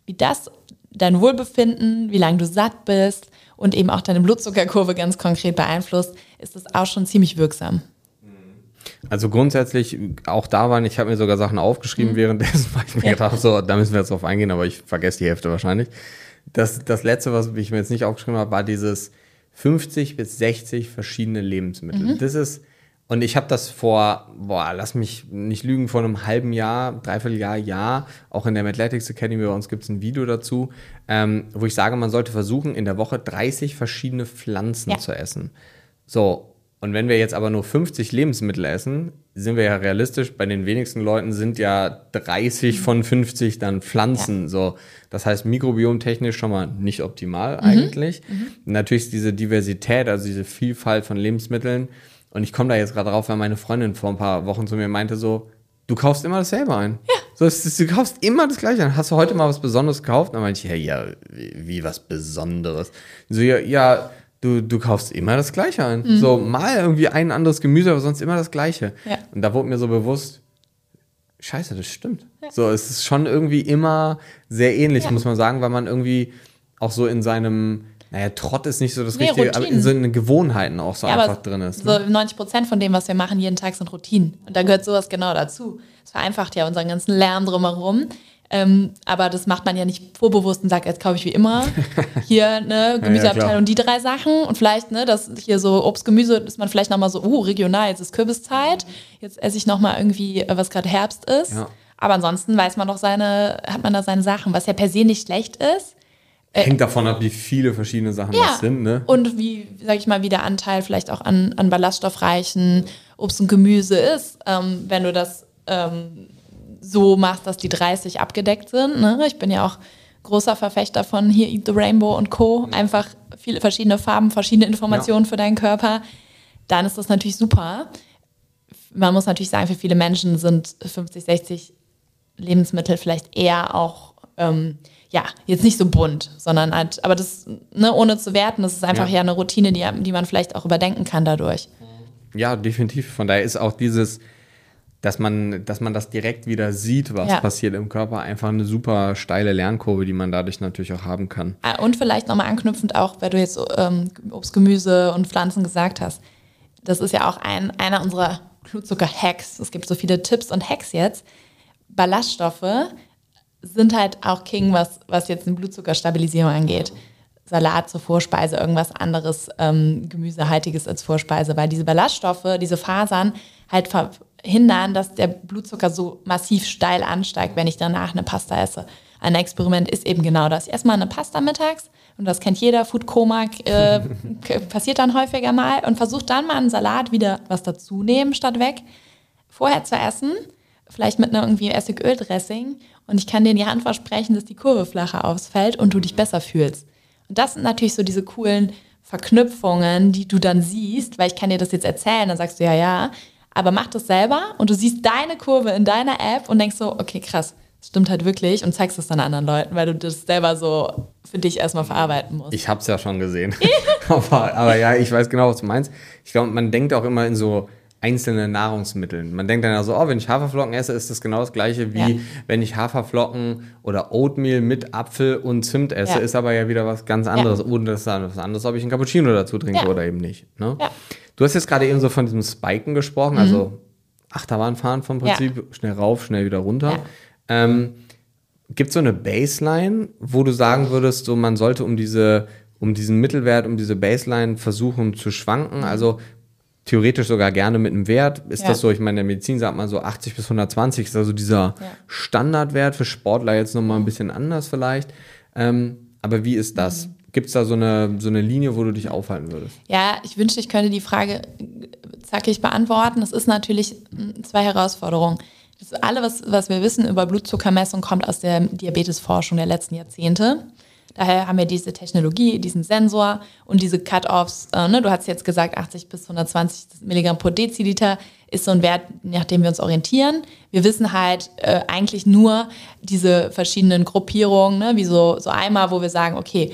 Wie das dein Wohlbefinden, wie lange du satt bist und eben auch deine Blutzuckerkurve ganz konkret beeinflusst, ist das auch schon ziemlich wirksam. Also grundsätzlich, auch da waren, ich habe mir sogar Sachen aufgeschrieben mhm. währenddessen, weil ich mir ja. gedacht so, da müssen wir jetzt drauf eingehen, aber ich vergesse die Hälfte wahrscheinlich. Das, das letzte, was ich mir jetzt nicht aufgeschrieben habe, war dieses 50 bis 60 verschiedene Lebensmittel. Mhm. Das ist, und ich habe das vor, boah, lass mich nicht lügen, vor einem halben Jahr, dreiviertel Jahr, Jahr, auch in der Athletics Academy bei uns gibt es ein Video dazu, ähm, wo ich sage, man sollte versuchen, in der Woche 30 verschiedene Pflanzen ja. zu essen. So, und wenn wir jetzt aber nur 50 Lebensmittel essen, sind wir ja realistisch, bei den wenigsten Leuten sind ja 30 von 50 dann Pflanzen. Ja. So, das heißt, mikrobiomtechnisch schon mal nicht optimal mhm. eigentlich. Mhm. Natürlich ist diese Diversität, also diese Vielfalt von Lebensmitteln. Und ich komme da jetzt gerade drauf, weil meine Freundin vor ein paar Wochen zu mir meinte so, du kaufst immer dasselbe ein. Ja. So, du kaufst immer das Gleiche ein. Hast du heute mal was Besonderes gekauft? Dann meinte ich, ja, ja, wie, was Besonderes? So, ja, ja du, du kaufst immer das Gleiche ein. Mhm. So mal irgendwie ein anderes Gemüse, aber sonst immer das Gleiche. Ja. Und da wurde mir so bewusst, scheiße, das stimmt. Ja. So, es ist schon irgendwie immer sehr ähnlich, muss man sagen, weil man irgendwie auch so in seinem, naja, Trott ist nicht so das nee, Richtige, Routinen. aber in so den Gewohnheiten auch so einfach drin ist. Ne? So 90 Prozent von dem, was wir machen jeden Tag, sind Routinen. Und da gehört sowas genau dazu. Es vereinfacht ja unseren ganzen Lärm drumherum. Ähm, aber das macht man ja nicht vorbewusst und sagt, jetzt kaufe ich wie immer *laughs* hier eine Gemüseabteilung ja, die drei Sachen und vielleicht, ne, das hier so Obst, Gemüse, ist man vielleicht nochmal so, uh, regional, jetzt ist Kürbiszeit, jetzt esse ich nochmal irgendwie, was gerade Herbst ist. Ja. Aber ansonsten weiß man doch seine, hat man da seine Sachen, was ja per se nicht schlecht ist. Äh, Hängt davon ab, wie viele verschiedene Sachen ja. das sind, ne? Und wie, sag ich mal, wie der Anteil vielleicht auch an, an ballaststoffreichen Obst und Gemüse ist. Ähm, wenn du das ähm, so machst, dass die 30 abgedeckt sind. Ne? Ich bin ja auch großer Verfechter von hier Eat the Rainbow und Co. Einfach viele verschiedene Farben, verschiedene Informationen ja. für deinen Körper. Dann ist das natürlich super. Man muss natürlich sagen, für viele Menschen sind 50, 60 Lebensmittel vielleicht eher auch, ähm, ja, jetzt nicht so bunt, sondern halt, aber das, ne, ohne zu werten, das ist einfach ja, ja eine Routine, die, die man vielleicht auch überdenken kann dadurch. Ja, definitiv. Von daher ist auch dieses, dass man, dass man das direkt wieder sieht, was ja. passiert im Körper. Einfach eine super steile Lernkurve, die man dadurch natürlich auch haben kann. Ah, und vielleicht nochmal anknüpfend auch, weil du jetzt ähm, Obst, Gemüse und Pflanzen gesagt hast. Das ist ja auch ein, einer unserer Blutzucker-Hacks. Es gibt so viele Tipps und Hacks jetzt. Ballaststoffe sind halt auch King, was, was jetzt eine Blutzuckerstabilisierung angeht. Salat zur Vorspeise, irgendwas anderes ähm, Gemüsehaltiges als Vorspeise, weil diese Ballaststoffe, diese Fasern halt hindern, dass der Blutzucker so massiv steil ansteigt, wenn ich danach eine Pasta esse. Ein Experiment ist eben genau das. Erstmal eine Pasta mittags und das kennt jeder, Food Coma äh, *laughs* passiert dann häufiger mal und versucht dann mal einen Salat wieder was dazu nehmen statt weg. Vorher zu essen, vielleicht mit einer irgendwie Essigöl-Dressing und ich kann dir in die Hand versprechen, dass die Kurve flacher ausfällt und du dich besser fühlst. Und das sind natürlich so diese coolen Verknüpfungen, die du dann siehst, weil ich kann dir das jetzt erzählen, dann sagst du ja, ja, aber mach das selber und du siehst deine Kurve in deiner App und denkst so, okay, krass, das stimmt halt wirklich und zeigst es dann anderen Leuten, weil du das selber so für dich erstmal verarbeiten musst. Ich habe es ja schon gesehen. *laughs* aber, aber, ja, ich weiß genau, was du meinst. Ich glaube, man denkt auch immer in so einzelne Nahrungsmitteln. Man denkt dann ja so, oh, wenn ich Haferflocken esse, ist das genau das gleiche wie ja. wenn ich Haferflocken oder Oatmeal mit Apfel und Zimt esse, ja. ist aber ja wieder was ganz anderes. Ja. Und das ist dann was anderes, ob ich einen Cappuccino dazu trinke oder eben nicht. Ne? Du hast jetzt gerade eben so von diesem Spiken gesprochen, also mhm. also Achterbahnfahren vom Prinzip, schnell rauf, schnell wieder runter. Ähm, Gibt es so eine Baseline, wo du sagen würdest, so man sollte um diese, um diesen Mittelwert, um diese Baseline versuchen zu schwanken? Mhm. Also theoretisch sogar gerne mit einem Wert. Ist ja. das so? Ich meine, in der Medizin sagt man so 80 bis 120 ist also dieser ja. Standardwert für Sportler jetzt nochmal ein bisschen anders vielleicht. Ähm, aber wie ist das? Mhm. Gibt es da so eine, so eine Linie, wo du dich aufhalten würdest? Ja, ich wünschte, ich könnte die Frage zackig beantworten. Das ist natürlich zwei Herausforderungen. Das alle, was, was wir wissen über Blutzuckermessung, kommt aus der Diabetesforschung der letzten Jahrzehnte. Daher haben wir diese Technologie, diesen Sensor und diese Cut-Offs. Äh, ne? Du hast jetzt gesagt, 80 bis 120 Milligramm pro Deziliter ist so ein Wert, nach dem wir uns orientieren. Wir wissen halt äh, eigentlich nur diese verschiedenen Gruppierungen, ne? wie so, so einmal, wo wir sagen, okay,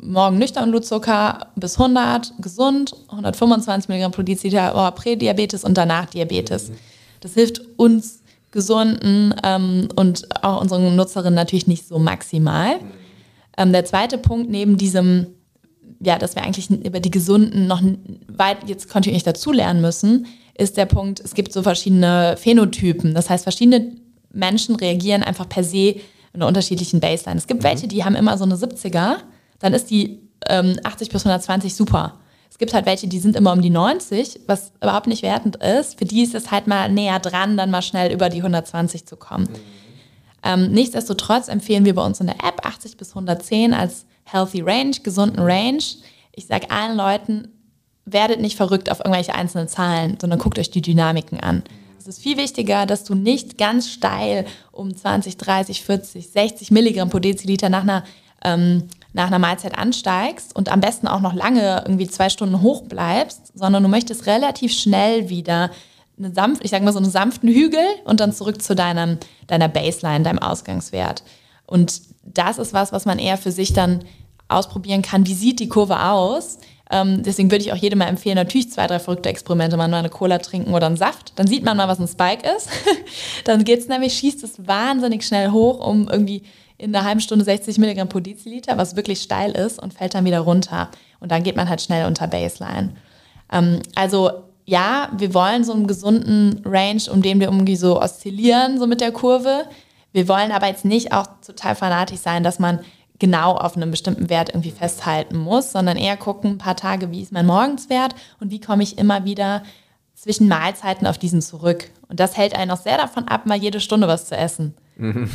morgen nüchtern Blutzucker bis 100, gesund, 125 Milligramm pro Deziliter oh, Prädiabetes und danach Diabetes. Das hilft uns Gesunden ähm, und auch unseren Nutzerinnen natürlich nicht so maximal. Ähm, der zweite Punkt neben diesem, ja, dass wir eigentlich über die Gesunden noch weit jetzt kontinuierlich dazulernen müssen, ist der Punkt, es gibt so verschiedene Phänotypen. Das heißt, verschiedene Menschen reagieren einfach per se in einer unterschiedlichen Baseline. Es gibt mhm. welche, die haben immer so eine 70er, dann ist die ähm, 80 bis 120 super. Es gibt halt welche, die sind immer um die 90, was überhaupt nicht wertend ist. Für die ist es halt mal näher dran, dann mal schnell über die 120 zu kommen. Mhm. Ähm, nichtsdestotrotz empfehlen wir bei uns in der App 80 bis 110 als Healthy Range, gesunden Range. Ich sage allen Leuten, werdet nicht verrückt auf irgendwelche einzelnen Zahlen, sondern guckt euch die Dynamiken an. Es ist viel wichtiger, dass du nicht ganz steil um 20, 30, 40, 60 Milligramm pro Deziliter nach einer, ähm, nach einer Mahlzeit ansteigst und am besten auch noch lange irgendwie zwei Stunden hoch bleibst, sondern du möchtest relativ schnell wieder eine sanft, ich sage mal so einen sanften Hügel und dann zurück zu deinem, deiner Baseline, deinem Ausgangswert. Und das ist was, was man eher für sich dann ausprobieren kann. Wie sieht die Kurve aus? Ähm, deswegen würde ich auch jedem mal empfehlen, natürlich zwei, drei verrückte Experimente, mal eine Cola trinken oder einen Saft. Dann sieht man mal, was ein Spike ist. *laughs* dann geht es nämlich, schießt es wahnsinnig schnell hoch, um irgendwie in einer halben Stunde 60 Milligramm pro Deziliter, was wirklich steil ist und fällt dann wieder runter. Und dann geht man halt schnell unter Baseline. Ähm, also ja, wir wollen so einen gesunden Range, um den wir irgendwie so oszillieren, so mit der Kurve. Wir wollen aber jetzt nicht auch total fanatisch sein, dass man genau auf einem bestimmten Wert irgendwie festhalten muss, sondern eher gucken, ein paar Tage, wie ist mein Morgenswert und wie komme ich immer wieder zwischen Mahlzeiten auf diesen zurück. Und das hält einen auch sehr davon ab, mal jede Stunde was zu essen. Mhm.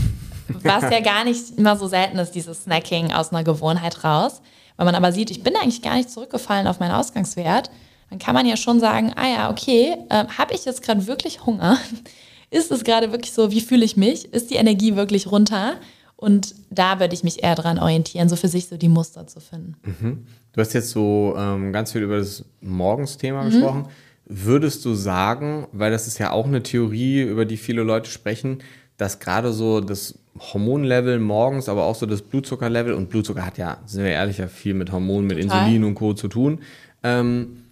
Was ja *laughs* gar nicht immer so selten ist, dieses Snacking aus einer Gewohnheit raus. Wenn man aber sieht, ich bin eigentlich gar nicht zurückgefallen auf meinen Ausgangswert, dann kann man ja schon sagen, ah ja, okay, äh, habe ich jetzt gerade wirklich Hunger? *laughs* Ist es gerade wirklich so, wie fühle ich mich? Ist die Energie wirklich runter? Und da würde ich mich eher daran orientieren, so für sich so die Muster zu finden. Mhm. Du hast jetzt so ähm, ganz viel über das Morgensthema mhm. gesprochen. Würdest du sagen, weil das ist ja auch eine Theorie, über die viele Leute sprechen, dass gerade so das Hormonlevel morgens, aber auch so das Blutzuckerlevel und Blutzucker hat ja, sind wir ehrlich, ja viel mit Hormonen, mit Total. Insulin und Co. zu tun. Ähm,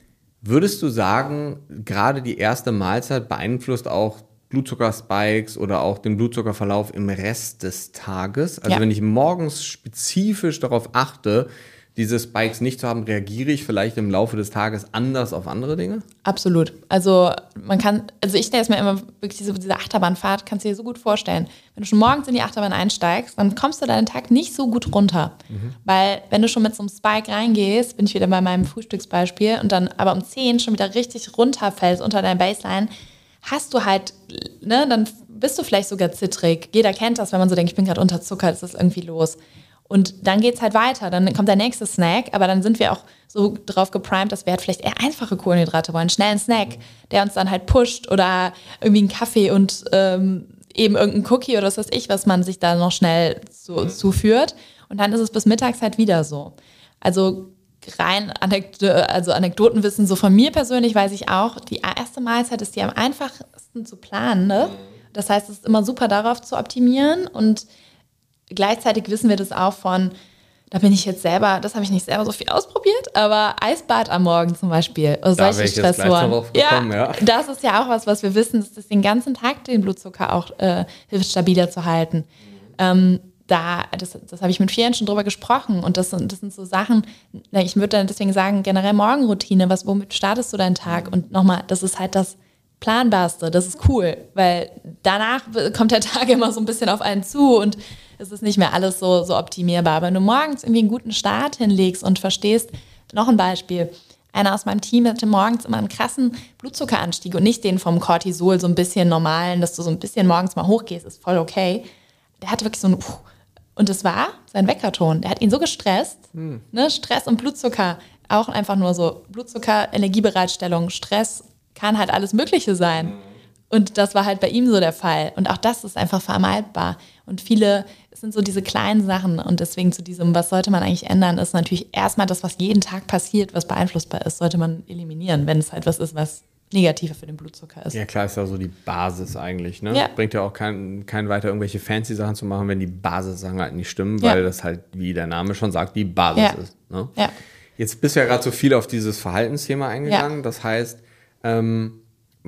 würdest du sagen, gerade die erste Mahlzeit beeinflusst auch Blutzuckerspikes oder auch den Blutzuckerverlauf im Rest des Tages. Also ja. wenn ich morgens spezifisch darauf achte, diese Spikes nicht zu haben, reagiere ich vielleicht im Laufe des Tages anders auf andere Dinge? Absolut. Also man kann, also ich stelle es mir immer wirklich diese, diese Achterbahnfahrt, kannst du dir so gut vorstellen. Wenn du schon morgens in die Achterbahn einsteigst, dann kommst du deinen Tag nicht so gut runter. Mhm. Weil wenn du schon mit so einem Spike reingehst, bin ich wieder bei meinem Frühstücksbeispiel und dann aber um 10 schon wieder richtig runterfällst unter deiner Baseline, hast du halt, ne, dann bist du vielleicht sogar zittrig. Jeder kennt das, wenn man so denkt, ich bin gerade unterzuckert, ist das irgendwie los. Und dann geht es halt weiter, dann kommt der nächste Snack, aber dann sind wir auch so drauf geprimed, dass wir halt vielleicht eher einfache Kohlenhydrate wollen, schnell einen Snack, der uns dann halt pusht oder irgendwie einen Kaffee und ähm, eben irgendein Cookie oder was weiß ich, was man sich da noch schnell so, zuführt. Und dann ist es bis mittags halt wieder so. Also rein Anekdote, also Anekdotenwissen, so von mir persönlich weiß ich auch, die erste Mahlzeit ist die am einfachsten zu planen. Ne? Das heißt, es ist immer super darauf zu optimieren und gleichzeitig wissen wir das auch von, da bin ich jetzt selber, das habe ich nicht selber so viel ausprobiert, aber Eisbad am Morgen zum Beispiel, oder da solche Stressoren. Ja, ja, das ist ja auch was, was wir wissen, dass das den ganzen Tag den Blutzucker auch äh, hilft, stabiler zu halten. Ähm, da, das, das habe ich mit vielen schon drüber gesprochen und das, das sind so Sachen, ich würde dann deswegen sagen, generell Morgenroutine, was, womit startest du deinen Tag? Und nochmal, das ist halt das Planbarste, das ist cool, weil danach kommt der Tag *laughs* immer so ein bisschen auf einen zu und es ist nicht mehr alles so, so optimierbar. Wenn du morgens irgendwie einen guten Start hinlegst und verstehst, noch ein Beispiel, einer aus meinem Team hatte morgens immer einen krassen Blutzuckeranstieg und nicht den vom Cortisol, so ein bisschen normalen, dass du so ein bisschen morgens mal hochgehst, ist voll okay. Der hatte wirklich so ein, und das war sein Weckerton. Der hat ihn so gestresst. Hm. Ne? Stress und Blutzucker. Auch einfach nur so Blutzucker, Energiebereitstellung, Stress kann halt alles Mögliche sein. Hm. Und das war halt bei ihm so der Fall. Und auch das ist einfach vermeidbar. Und viele es sind so diese kleinen Sachen. Und deswegen zu diesem, was sollte man eigentlich ändern, ist natürlich erstmal das, was jeden Tag passiert, was beeinflussbar ist, sollte man eliminieren, wenn es halt was ist, was negativer für den Blutzucker ist. Ja, klar, ist ja so die Basis eigentlich. Ne? Ja. Bringt ja auch keinen kein weiter, irgendwelche fancy Sachen zu machen, wenn die Basissachen halt nicht stimmen, weil ja. das halt, wie der Name schon sagt, die Basis ja. ist. Ne? Ja. Jetzt bist du ja gerade so viel auf dieses Verhaltensthema eingegangen. Das heißt, ähm,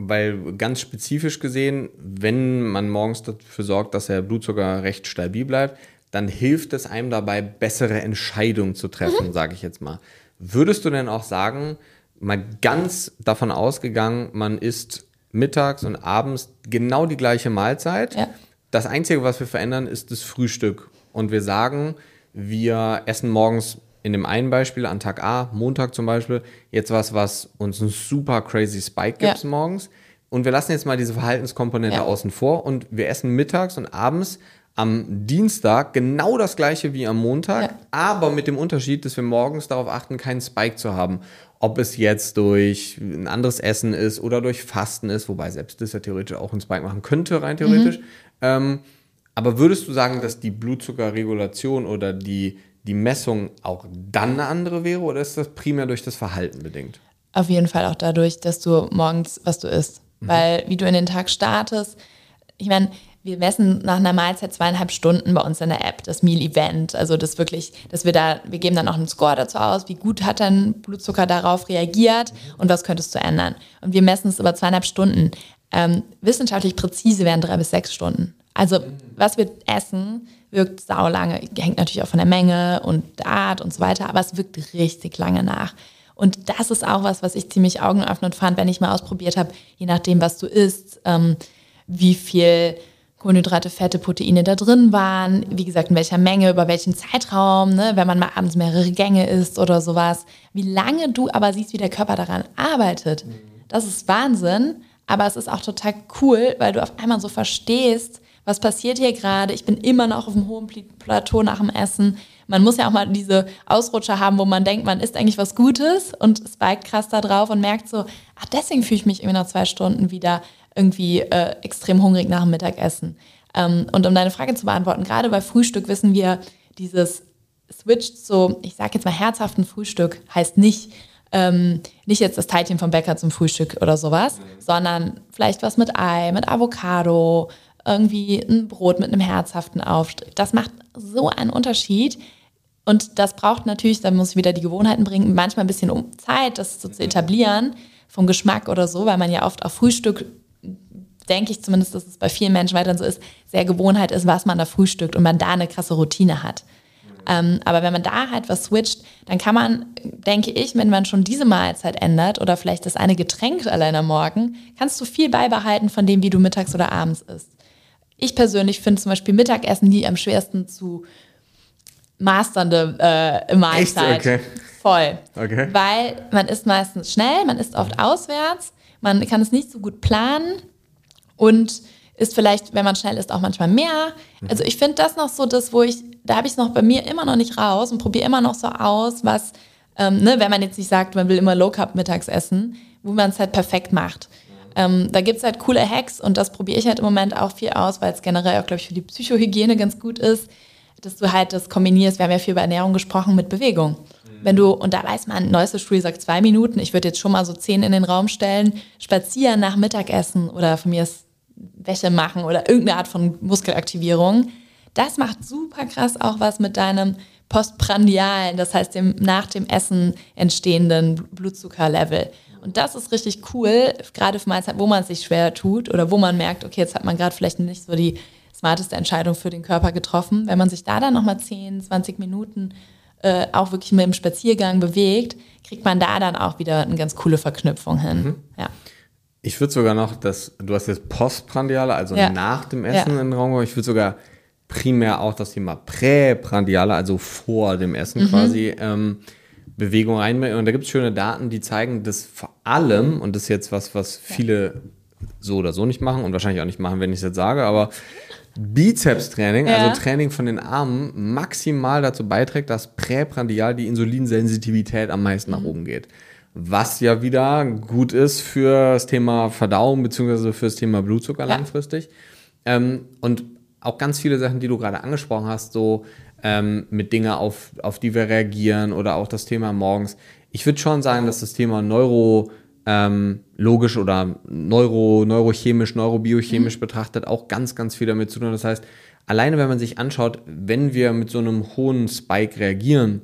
weil ganz spezifisch gesehen, wenn man morgens dafür sorgt, dass der Blutzucker recht stabil bleibt, dann hilft es einem dabei, bessere Entscheidungen zu treffen, mhm. sage ich jetzt mal. Würdest du denn auch sagen, mal ganz davon ausgegangen, man isst mittags und abends genau die gleiche Mahlzeit. Ja. Das Einzige, was wir verändern, ist das Frühstück. Und wir sagen, wir essen morgens in dem einen Beispiel an Tag A, Montag zum Beispiel, jetzt was, was uns einen super crazy Spike gibt ja. morgens. Und wir lassen jetzt mal diese Verhaltenskomponente ja. außen vor und wir essen mittags und abends am Dienstag genau das gleiche wie am Montag, ja. aber mit dem Unterschied, dass wir morgens darauf achten, keinen Spike zu haben. Ob es jetzt durch ein anderes Essen ist oder durch Fasten ist, wobei selbst das ja theoretisch auch einen Spike machen könnte, rein theoretisch. Mhm. Ähm, aber würdest du sagen, dass die Blutzuckerregulation oder die, die Messung auch dann eine andere wäre oder ist das primär durch das Verhalten bedingt? Auf jeden Fall auch dadurch, dass du morgens, was du isst. Mhm. Weil wie du in den Tag startest, ich meine, wir messen nach einer Mahlzeit zweieinhalb Stunden bei uns in der App, das Meal Event. Also das wirklich, dass wir da, wir geben dann auch einen Score dazu aus, wie gut hat dein Blutzucker darauf reagiert und was könntest du ändern. Und wir messen es über zweieinhalb Stunden. Ähm, wissenschaftlich präzise wären drei bis sechs Stunden. Also was wir essen, wirkt saulange, hängt natürlich auch von der Menge und der Art und so weiter, aber es wirkt richtig lange nach. Und das ist auch was, was ich ziemlich augenöffnend fand, wenn ich mal ausprobiert habe, je nachdem, was du isst, ähm, wie viel Kohlenhydrate, Fette, Proteine da drin waren, wie gesagt, in welcher Menge, über welchen Zeitraum, ne, wenn man mal abends mehrere Gänge isst oder sowas. Wie lange du aber siehst, wie der Körper daran arbeitet, das ist Wahnsinn. Aber es ist auch total cool, weil du auf einmal so verstehst, was passiert hier gerade. Ich bin immer noch auf dem hohen Plateau nach dem Essen. Man muss ja auch mal diese Ausrutscher haben, wo man denkt, man isst eigentlich was Gutes und spiked krass da drauf und merkt so, ach, deswegen fühle ich mich irgendwie nach zwei Stunden wieder irgendwie äh, extrem hungrig nach dem Mittagessen. Ähm, und um deine Frage zu beantworten, gerade bei Frühstück wissen wir, dieses Switch zu, ich sage jetzt mal herzhaften Frühstück, heißt nicht, ähm, nicht jetzt das Teilchen vom Bäcker zum Frühstück oder sowas, sondern vielleicht was mit Ei, mit Avocado, irgendwie ein Brot mit einem herzhaften Aufstrich. Das macht so einen Unterschied. Und das braucht natürlich, da muss ich wieder die Gewohnheiten bringen, manchmal ein bisschen um Zeit, das so zu etablieren, vom Geschmack oder so, weil man ja oft auf Frühstück denke ich zumindest, dass es bei vielen Menschen weiterhin so ist, sehr Gewohnheit ist, was man da frühstückt und man da eine krasse Routine hat. Ähm, aber wenn man da halt was switcht, dann kann man, denke ich, wenn man schon diese Mahlzeit ändert oder vielleicht das eine Getränk allein am Morgen, kannst du viel beibehalten von dem, wie du mittags oder abends isst. Ich persönlich finde zum Beispiel Mittagessen die am schwersten zu masternde äh, Mahlzeit. Echt? Okay. Voll. Okay. Weil man isst meistens schnell, man isst oft auswärts, man kann es nicht so gut planen und ist vielleicht, wenn man schnell ist, auch manchmal mehr. Also ich finde das noch so das, wo ich, da habe ich es noch bei mir immer noch nicht raus und probiere immer noch so aus, was, ähm, ne, wenn man jetzt nicht sagt, man will immer Low Carb mittags essen, wo man es halt perfekt macht. Ähm, da gibt es halt coole Hacks und das probiere ich halt im Moment auch viel aus, weil es generell auch, glaube ich, für die Psychohygiene ganz gut ist, dass du halt das kombinierst. Wir haben ja viel über Ernährung gesprochen mit Bewegung. Wenn du, und da weiß man, neueste Studie sagt zwei Minuten, ich würde jetzt schon mal so zehn in den Raum stellen, spazieren nach Mittagessen oder von mir ist Wäsche machen oder irgendeine Art von Muskelaktivierung. Das macht super krass auch was mit deinem postprandialen, das heißt dem nach dem Essen entstehenden Blutzuckerlevel. Und das ist richtig cool, gerade für Mahlzeit, wo man sich schwer tut oder wo man merkt, okay, jetzt hat man gerade vielleicht nicht so die smarteste Entscheidung für den Körper getroffen. Wenn man sich da dann nochmal 10, 20 Minuten äh, auch wirklich mit dem Spaziergang bewegt, kriegt man da dann auch wieder eine ganz coole Verknüpfung hin. Mhm. Ja. Ich würde sogar noch, das, du hast jetzt postprandiale, also ja. nach dem Essen ja. in den Raum, ich würde sogar primär auch das Thema präprandiale, also vor dem Essen mhm. quasi, ähm, Bewegung reinbringen. Und da gibt es schöne Daten, die zeigen, dass vor allem, und das ist jetzt was, was viele so oder so nicht machen und wahrscheinlich auch nicht machen, wenn ich es jetzt sage, aber Bizepstraining, ja. also Training von den Armen, maximal dazu beiträgt, dass präprandial die Insulinsensitivität am meisten nach mhm. oben geht was ja wieder gut ist für das Thema Verdauung beziehungsweise für das Thema Blutzucker ja. langfristig. Ähm, und auch ganz viele Sachen, die du gerade angesprochen hast, so ähm, mit Dingen, auf, auf die wir reagieren oder auch das Thema morgens. Ich würde schon sagen, dass das Thema Neuro, ähm, logisch oder neuro, neurochemisch, neurobiochemisch mhm. betrachtet auch ganz, ganz viel damit zu tun. Das heißt, alleine wenn man sich anschaut, wenn wir mit so einem hohen Spike reagieren,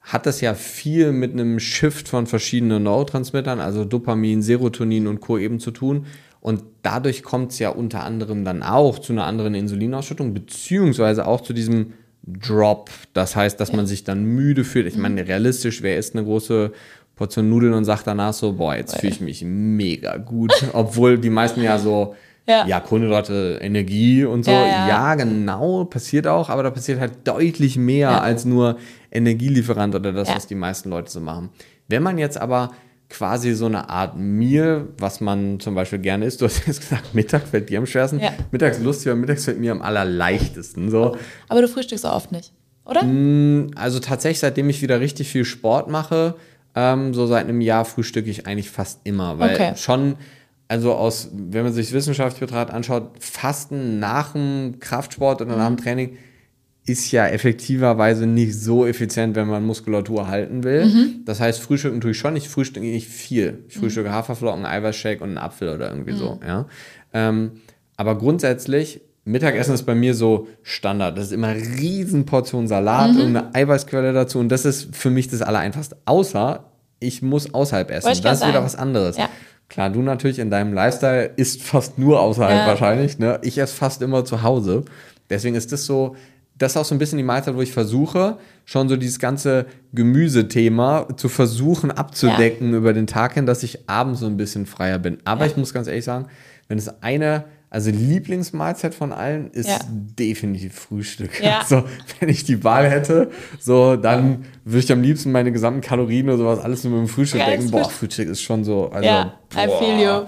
hat das ja viel mit einem Shift von verschiedenen Neurotransmittern, also Dopamin, Serotonin und Co. eben zu tun. Und dadurch kommt es ja unter anderem dann auch zu einer anderen Insulinausschüttung, beziehungsweise auch zu diesem Drop. Das heißt, dass ja. man sich dann müde fühlt. Ich meine, realistisch, wer isst eine große Portion Nudeln und sagt danach so, boah, jetzt fühle ich mich mega gut. *laughs* Obwohl die meisten ja so, ja, ja Kohlenhydrate, Energie und so. Ja, ja. ja, genau, passiert auch, aber da passiert halt deutlich mehr als nur Energielieferant oder das, was die meisten Leute so machen. Wenn man jetzt aber quasi so eine Art Meal, was man zum Beispiel gerne isst. Du hast jetzt gesagt, Mittag fällt dir am schwersten. Ja. Mittags lustig, aber mittags fällt mir am allerleichtesten. So. Aber du frühstückst auch oft nicht, oder? Mm, also tatsächlich, seitdem ich wieder richtig viel Sport mache, ähm, so seit einem Jahr frühstücke ich eigentlich fast immer, weil okay. schon also aus, wenn man sich wissenschaftlich betrachtet anschaut, Fasten nach dem Kraftsport oder nach dem mhm. Training ist ja effektiverweise nicht so effizient, wenn man Muskulatur halten will. Mhm. Das heißt, frühstücken tue ich schon, ich frühstücke nicht viel. Ich frühstücke mhm. Haferflocken, Eiweißshake und einen Apfel oder irgendwie mhm. so, ja. Ähm, aber grundsätzlich, Mittagessen ist bei mir so Standard. Das ist immer eine riesen Portion Salat mhm. und eine Eiweißquelle dazu und das ist für mich das Allereinfachste. Außer, ich muss außerhalb essen. Das ist wieder was anderes. Ja. Klar, du natürlich in deinem Lifestyle isst fast nur außerhalb ja. wahrscheinlich. Ne? Ich esse fast immer zu Hause. Deswegen ist das so, das ist auch so ein bisschen die Mahlzeit, wo ich versuche, schon so dieses ganze Gemüsethema zu versuchen abzudecken ja. über den Tag hin, dass ich abends so ein bisschen freier bin. Aber ja. ich muss ganz ehrlich sagen, wenn es eine also Lieblingsmahlzeit von allen ist ja. definitiv Frühstück. Ja. *laughs* Also, wenn ich die Wahl hätte, so, dann würde ich am liebsten meine gesamten Kalorien oder sowas alles nur mit dem Frühstück ja, denken. Boah, Frühstück ist schon so. Also, ja, boah, I feel you.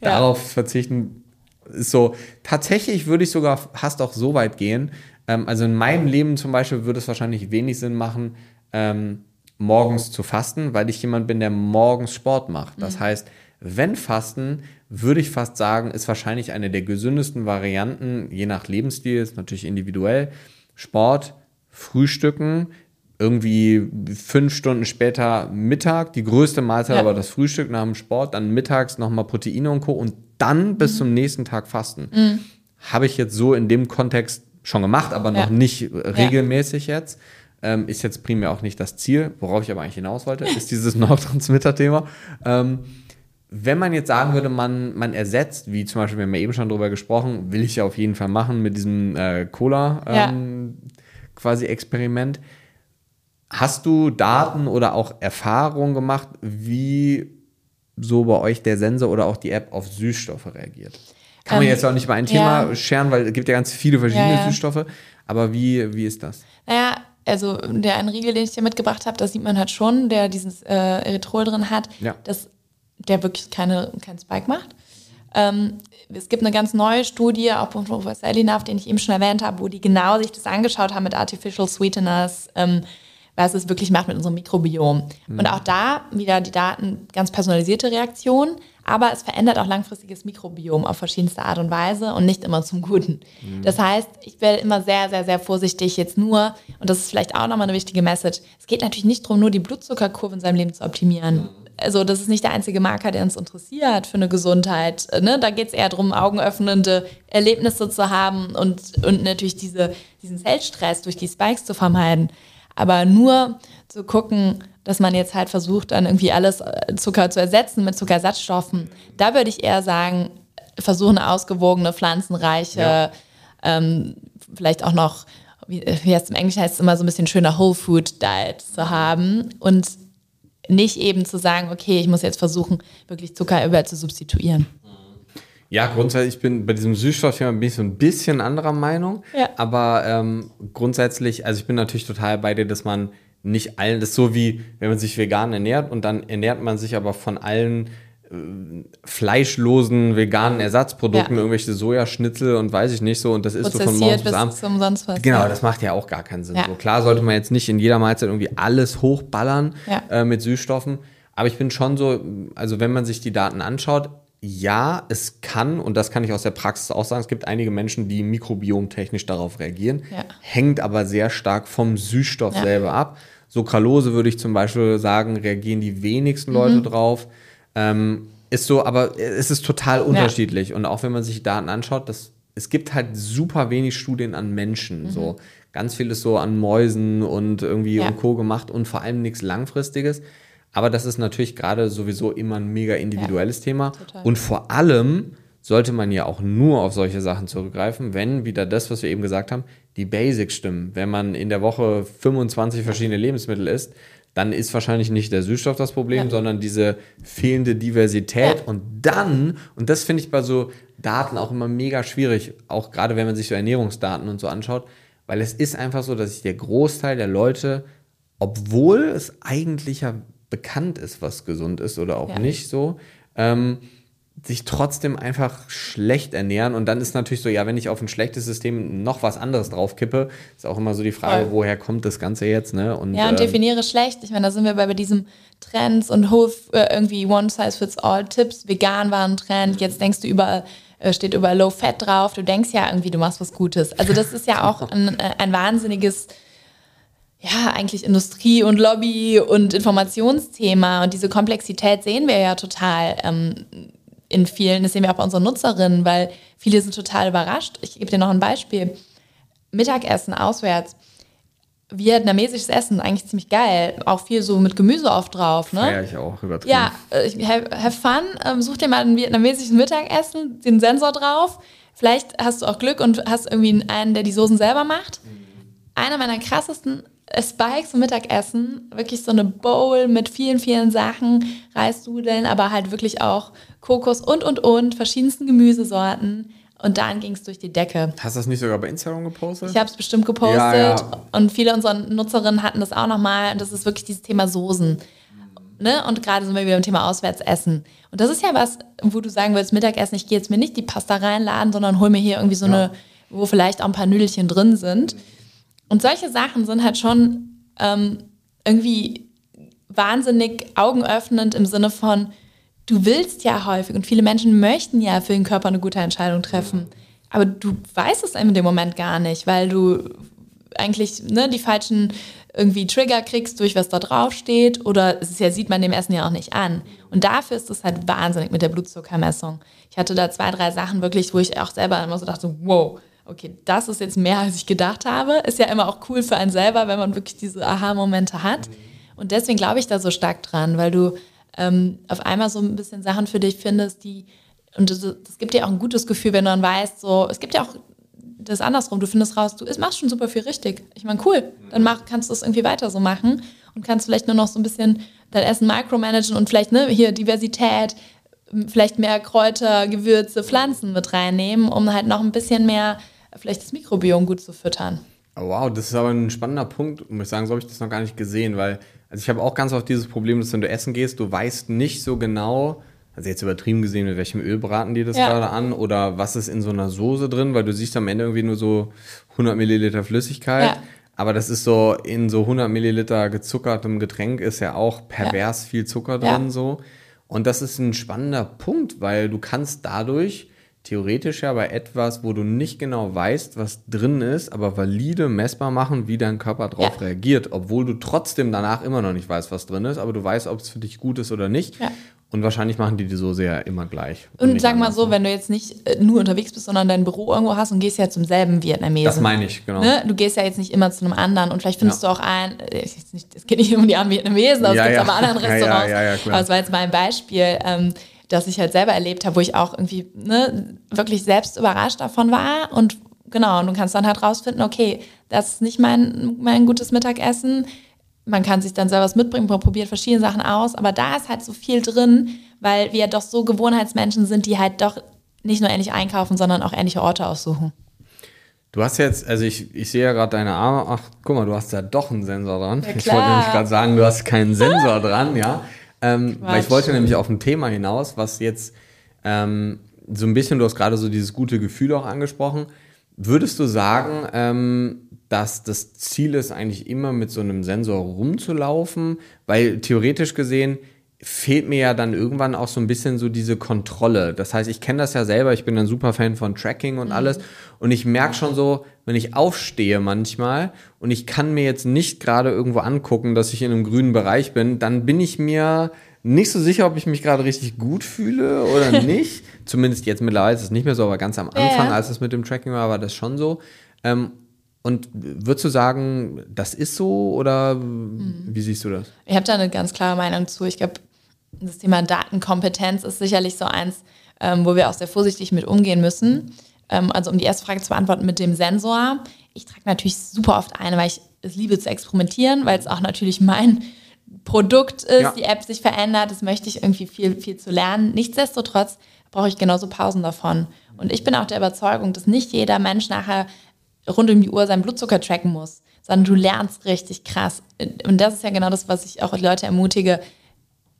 Darauf verzichten ist so. Tatsächlich würde ich sogar fast auch so weit gehen. Ähm, also in meinem Leben zum Beispiel würde es wahrscheinlich wenig Sinn machen, ähm, morgens zu fasten, weil ich jemand bin, der morgens Sport macht. Das mhm. heißt, wenn Fasten, würde ich fast sagen, ist wahrscheinlich eine der gesündesten Varianten, je nach Lebensstil, ist natürlich individuell. Sport, Frühstücken, irgendwie fünf Stunden später Mittag, die größte Mahlzeit, ja. aber das Frühstück nach dem Sport, dann mittags nochmal Proteine und Co. und dann mhm. bis zum nächsten Tag fasten. Mhm. Habe ich jetzt so in dem Kontext schon gemacht, aber noch ja. nicht regelmäßig ja. jetzt. Ähm, ist jetzt primär auch nicht das Ziel, worauf ich aber eigentlich hinaus wollte, *laughs* ist dieses Neurotransmitter-Thema. Ähm, wenn man jetzt sagen würde, man, man ersetzt, wie zum Beispiel, wir haben ja eben schon drüber gesprochen, will ich ja auf jeden Fall machen mit diesem äh, Cola ähm, ja. quasi Experiment. Hast du Daten oder auch Erfahrungen gemacht, wie so bei euch der Sensor oder auch die App auf Süßstoffe reagiert? Kann man ähm, jetzt auch nicht über ein Thema ja. scheren, weil es gibt ja ganz viele verschiedene ja, Süßstoffe. Aber wie, wie ist das? Naja, also der ein Riegel, den ich dir mitgebracht habe, das sieht man halt schon, der dieses äh, Erythrol drin hat. Ja. Das der wirklich keine, keinen Spike macht. Ähm, es gibt eine ganz neue Studie, auch von Professor Elinaf, den ich eben schon erwähnt habe, wo die genau sich das angeschaut haben mit Artificial Sweeteners, ähm, was es wirklich macht mit unserem Mikrobiom. Mhm. Und auch da wieder die Daten, ganz personalisierte Reaktionen, aber es verändert auch langfristiges Mikrobiom auf verschiedenste Art und Weise und nicht immer zum Guten. Mhm. Das heißt, ich werde immer sehr, sehr, sehr vorsichtig jetzt nur, und das ist vielleicht auch nochmal eine wichtige Message, es geht natürlich nicht darum, nur die Blutzuckerkurve in seinem Leben zu optimieren. Mhm also das ist nicht der einzige Marker, der uns interessiert für eine Gesundheit. Ne? Da geht es eher darum, augenöffnende Erlebnisse zu haben und, und natürlich diese, diesen Zellstress durch die Spikes zu vermeiden. Aber nur zu gucken, dass man jetzt halt versucht, dann irgendwie alles äh, Zucker zu ersetzen mit Zuckersatzstoffen, da würde ich eher sagen, versuchen ausgewogene, pflanzenreiche, ja. ähm, vielleicht auch noch, wie, wie heißt im Englischen heißt es immer so ein bisschen schöner Whole Food Diet zu haben und nicht eben zu sagen, okay, ich muss jetzt versuchen, wirklich Zucker überall zu substituieren. Ja, grundsätzlich, ich bin bei diesem Süßstoffthema bin ich so ein bisschen anderer Meinung. Ja. Aber ähm, grundsätzlich, also ich bin natürlich total bei dir, dass man nicht allen, das ist so wie, wenn man sich vegan ernährt und dann ernährt man sich aber von allen fleischlosen veganen Ersatzprodukten, ja. irgendwelche Sojaschnitzel und weiß ich nicht so und das ist so von morgens bis abends. Zum sonst was, genau, ja. das macht ja auch gar keinen Sinn. Ja. So, klar sollte man jetzt nicht in jeder Mahlzeit irgendwie alles hochballern äh, mit Süßstoffen, aber ich bin schon so, also wenn man sich die Daten anschaut, ja, es kann, und das kann ich aus der Praxis auch sagen, es gibt einige Menschen, die mikrobiomtechnisch darauf reagieren, hängt aber sehr stark vom Süßstoff selber ab. Sucralose würde ich zum Beispiel sagen, reagieren die wenigsten Leute mhm. drauf. Ähm, ist so, aber es ist total unterschiedlich. Ja. Und auch wenn man sich Daten anschaut, das, es gibt halt super wenig Studien an Menschen. Mhm. So ganz viel ist so an Mäusen und irgendwie ja. und Co. gemacht und vor allem nichts Langfristiges. Aber das ist natürlich gerade sowieso immer ein mega individuelles ja, Thema. Total. Und vor allem sollte man ja auch nur auf solche Sachen zurückgreifen, wenn wieder das, was wir eben gesagt haben, die Basics stimmen. Wenn man in der Woche 25 verschiedene Lebensmittel isst, dann ist wahrscheinlich nicht der Süßstoff das Problem, ja. sondern diese fehlende Diversität. Ja. Und dann, und das finde ich bei so Daten auch immer mega schwierig, auch gerade wenn man sich so Ernährungsdaten und so anschaut, weil es ist einfach so, dass sich der Großteil der Leute, obwohl es eigentlich ja bekannt ist, was gesund ist oder auch ja. nicht so, ähm, sich trotzdem einfach schlecht ernähren. Und dann ist natürlich so, ja, wenn ich auf ein schlechtes System noch was anderes draufkippe, ist auch immer so die Frage, Voll. woher kommt das Ganze jetzt, ne? Und, ja, und ähm, definiere schlecht. Ich meine, da sind wir bei, bei diesem Trends und äh, irgendwie One-Size-Fits-All-Tipps. Vegan war ein Trend, jetzt denkst du überall, äh, steht über Low Fat drauf. Du denkst ja irgendwie, du machst was Gutes. Also das ist ja auch *laughs* ein, äh, ein wahnsinniges ja, eigentlich Industrie und Lobby und Informationsthema und diese Komplexität sehen wir ja total ähm, in vielen, das sehen wir auch bei unseren Nutzerinnen, weil viele sind total überrascht. Ich gebe dir noch ein Beispiel. Mittagessen auswärts. Vietnamesisches Essen, eigentlich ziemlich geil. Auch viel so mit Gemüse oft drauf. Ne? Ja, ich auch, übertrieben. Ja, äh, have, have fun. Ähm, such dir mal ein vietnamesisches Mittagessen, den Sensor drauf. Vielleicht hast du auch Glück und hast irgendwie einen, der die Soßen selber macht. Einer meiner krassesten Spikes zum Mittagessen, wirklich so eine Bowl mit vielen, vielen Sachen, Reissudeln, aber halt wirklich auch Kokos und, und, und, verschiedensten Gemüsesorten. Und dann ging es durch die Decke. Hast du das nicht sogar bei Instagram gepostet? Ich habe es bestimmt gepostet. Ja, ja. Und viele unserer Nutzerinnen hatten das auch nochmal. Und das ist wirklich dieses Thema Soßen. Ne? Und gerade sind wir wieder im Thema Auswärtsessen. Und das ist ja was, wo du sagen willst, Mittagessen, ich gehe jetzt mir nicht die Pasta reinladen, sondern hol mir hier irgendwie so ja. eine, wo vielleicht auch ein paar Nüdelchen drin sind. Und solche Sachen sind halt schon ähm, irgendwie wahnsinnig augenöffnend im Sinne von, du willst ja häufig und viele Menschen möchten ja für den Körper eine gute Entscheidung treffen. Aber du weißt es in dem Moment gar nicht, weil du eigentlich ne, die falschen irgendwie Trigger kriegst durch was da drauf steht oder es ist ja, sieht man dem Essen ja auch nicht an. Und dafür ist es halt wahnsinnig mit der Blutzuckermessung. Ich hatte da zwei, drei Sachen wirklich, wo ich auch selber immer so dachte, wow, okay, das ist jetzt mehr, als ich gedacht habe. Ist ja immer auch cool für einen selber, wenn man wirklich diese Aha-Momente hat. Und deswegen glaube ich da so stark dran, weil du ähm, auf einmal so ein bisschen Sachen für dich findest, die, und das, das gibt dir auch ein gutes Gefühl, wenn du dann weißt, so, es gibt ja auch das andersrum, du findest raus, du machst schon super viel richtig. Ich meine, cool, dann mach, kannst du es irgendwie weiter so machen und kannst vielleicht nur noch so ein bisschen dein Essen micromanagen und vielleicht, ne, hier Diversität, vielleicht mehr Kräuter, Gewürze, Pflanzen mit reinnehmen, um halt noch ein bisschen mehr vielleicht das Mikrobiom gut zu füttern. Oh, wow, das ist aber ein spannender Punkt. Muss ich sagen, so habe ich das noch gar nicht gesehen, weil also ich habe auch ganz oft dieses Problem, dass wenn du essen gehst, du weißt nicht so genau, also jetzt übertrieben gesehen, mit welchem Öl braten die das ja. gerade an oder was ist in so einer Soße drin, weil du siehst am Ende irgendwie nur so 100 Milliliter Flüssigkeit. Ja. Aber das ist so, in so 100 Milliliter gezuckertem Getränk ist ja auch pervers ja. viel Zucker drin so. Und das ist ein spannender Punkt, weil du kannst dadurch theoretisch ja bei etwas, wo du nicht genau weißt, was drin ist, aber valide messbar machen, wie dein Körper darauf ja. reagiert, obwohl du trotzdem danach immer noch nicht weißt, was drin ist, aber du weißt, ob es für dich gut ist oder nicht. Ja. Und wahrscheinlich machen die die Soße ja immer gleich. Und, und sag mal so, wenn du jetzt nicht äh, nur unterwegs bist, sondern dein Büro irgendwo hast und gehst ja zum selben Vietnamesen. Das meine ich, genau. Ne? Du gehst ja jetzt nicht immer zu einem anderen und vielleicht findest ja. du auch einen, es geht nicht um die armen Vietnamesen, es ja, gibt aber anderen *laughs* Restaurants. Aber es war jetzt mal ein Beispiel. Ähm, das ich halt selber erlebt habe, wo ich auch irgendwie ne, wirklich selbst überrascht davon war. Und genau, und du kannst dann halt rausfinden, okay, das ist nicht mein, mein gutes Mittagessen. Man kann sich dann selber was mitbringen, man probiert verschiedene Sachen aus, aber da ist halt so viel drin, weil wir doch so Gewohnheitsmenschen sind, die halt doch nicht nur ähnlich einkaufen, sondern auch ähnliche Orte aussuchen. Du hast jetzt, also ich, ich sehe ja gerade deine Arme, ach, guck mal, du hast da doch einen Sensor dran. Ja, ich wollte nämlich gerade sagen, du hast keinen Sensor dran, ja. Ähm, weil ich wollte nämlich auf ein Thema hinaus, was jetzt ähm, so ein bisschen, du hast gerade so dieses gute Gefühl auch angesprochen. Würdest du sagen, ähm, dass das Ziel ist, eigentlich immer mit so einem Sensor rumzulaufen? Weil theoretisch gesehen fehlt mir ja dann irgendwann auch so ein bisschen so diese Kontrolle. Das heißt, ich kenne das ja selber, ich bin ein super Fan von Tracking und mhm. alles. Und ich merke schon so, wenn ich aufstehe manchmal und ich kann mir jetzt nicht gerade irgendwo angucken, dass ich in einem grünen Bereich bin, dann bin ich mir nicht so sicher, ob ich mich gerade richtig gut fühle oder *laughs* nicht. Zumindest jetzt mittlerweile ist es nicht mehr so, aber ganz am Anfang, ja, ja. als es mit dem Tracking war, war das schon so. Ähm, und würdest du sagen, das ist so oder mhm. wie siehst du das? Ich habe da eine ganz klare Meinung zu. Ich glaube, das Thema Datenkompetenz ist sicherlich so eins, ähm, wo wir auch sehr vorsichtig mit umgehen müssen. Ähm, also um die erste Frage zu beantworten mit dem Sensor. Ich trage natürlich super oft ein, weil ich es liebe zu experimentieren, weil es auch natürlich mein Produkt ist, ja. die App sich verändert, das möchte ich irgendwie viel, viel zu lernen. Nichtsdestotrotz brauche ich genauso Pausen davon. Und ich bin auch der Überzeugung, dass nicht jeder Mensch nachher rund um die Uhr seinen Blutzucker tracken muss, sondern du lernst richtig krass. Und das ist ja genau das, was ich auch Leute ermutige.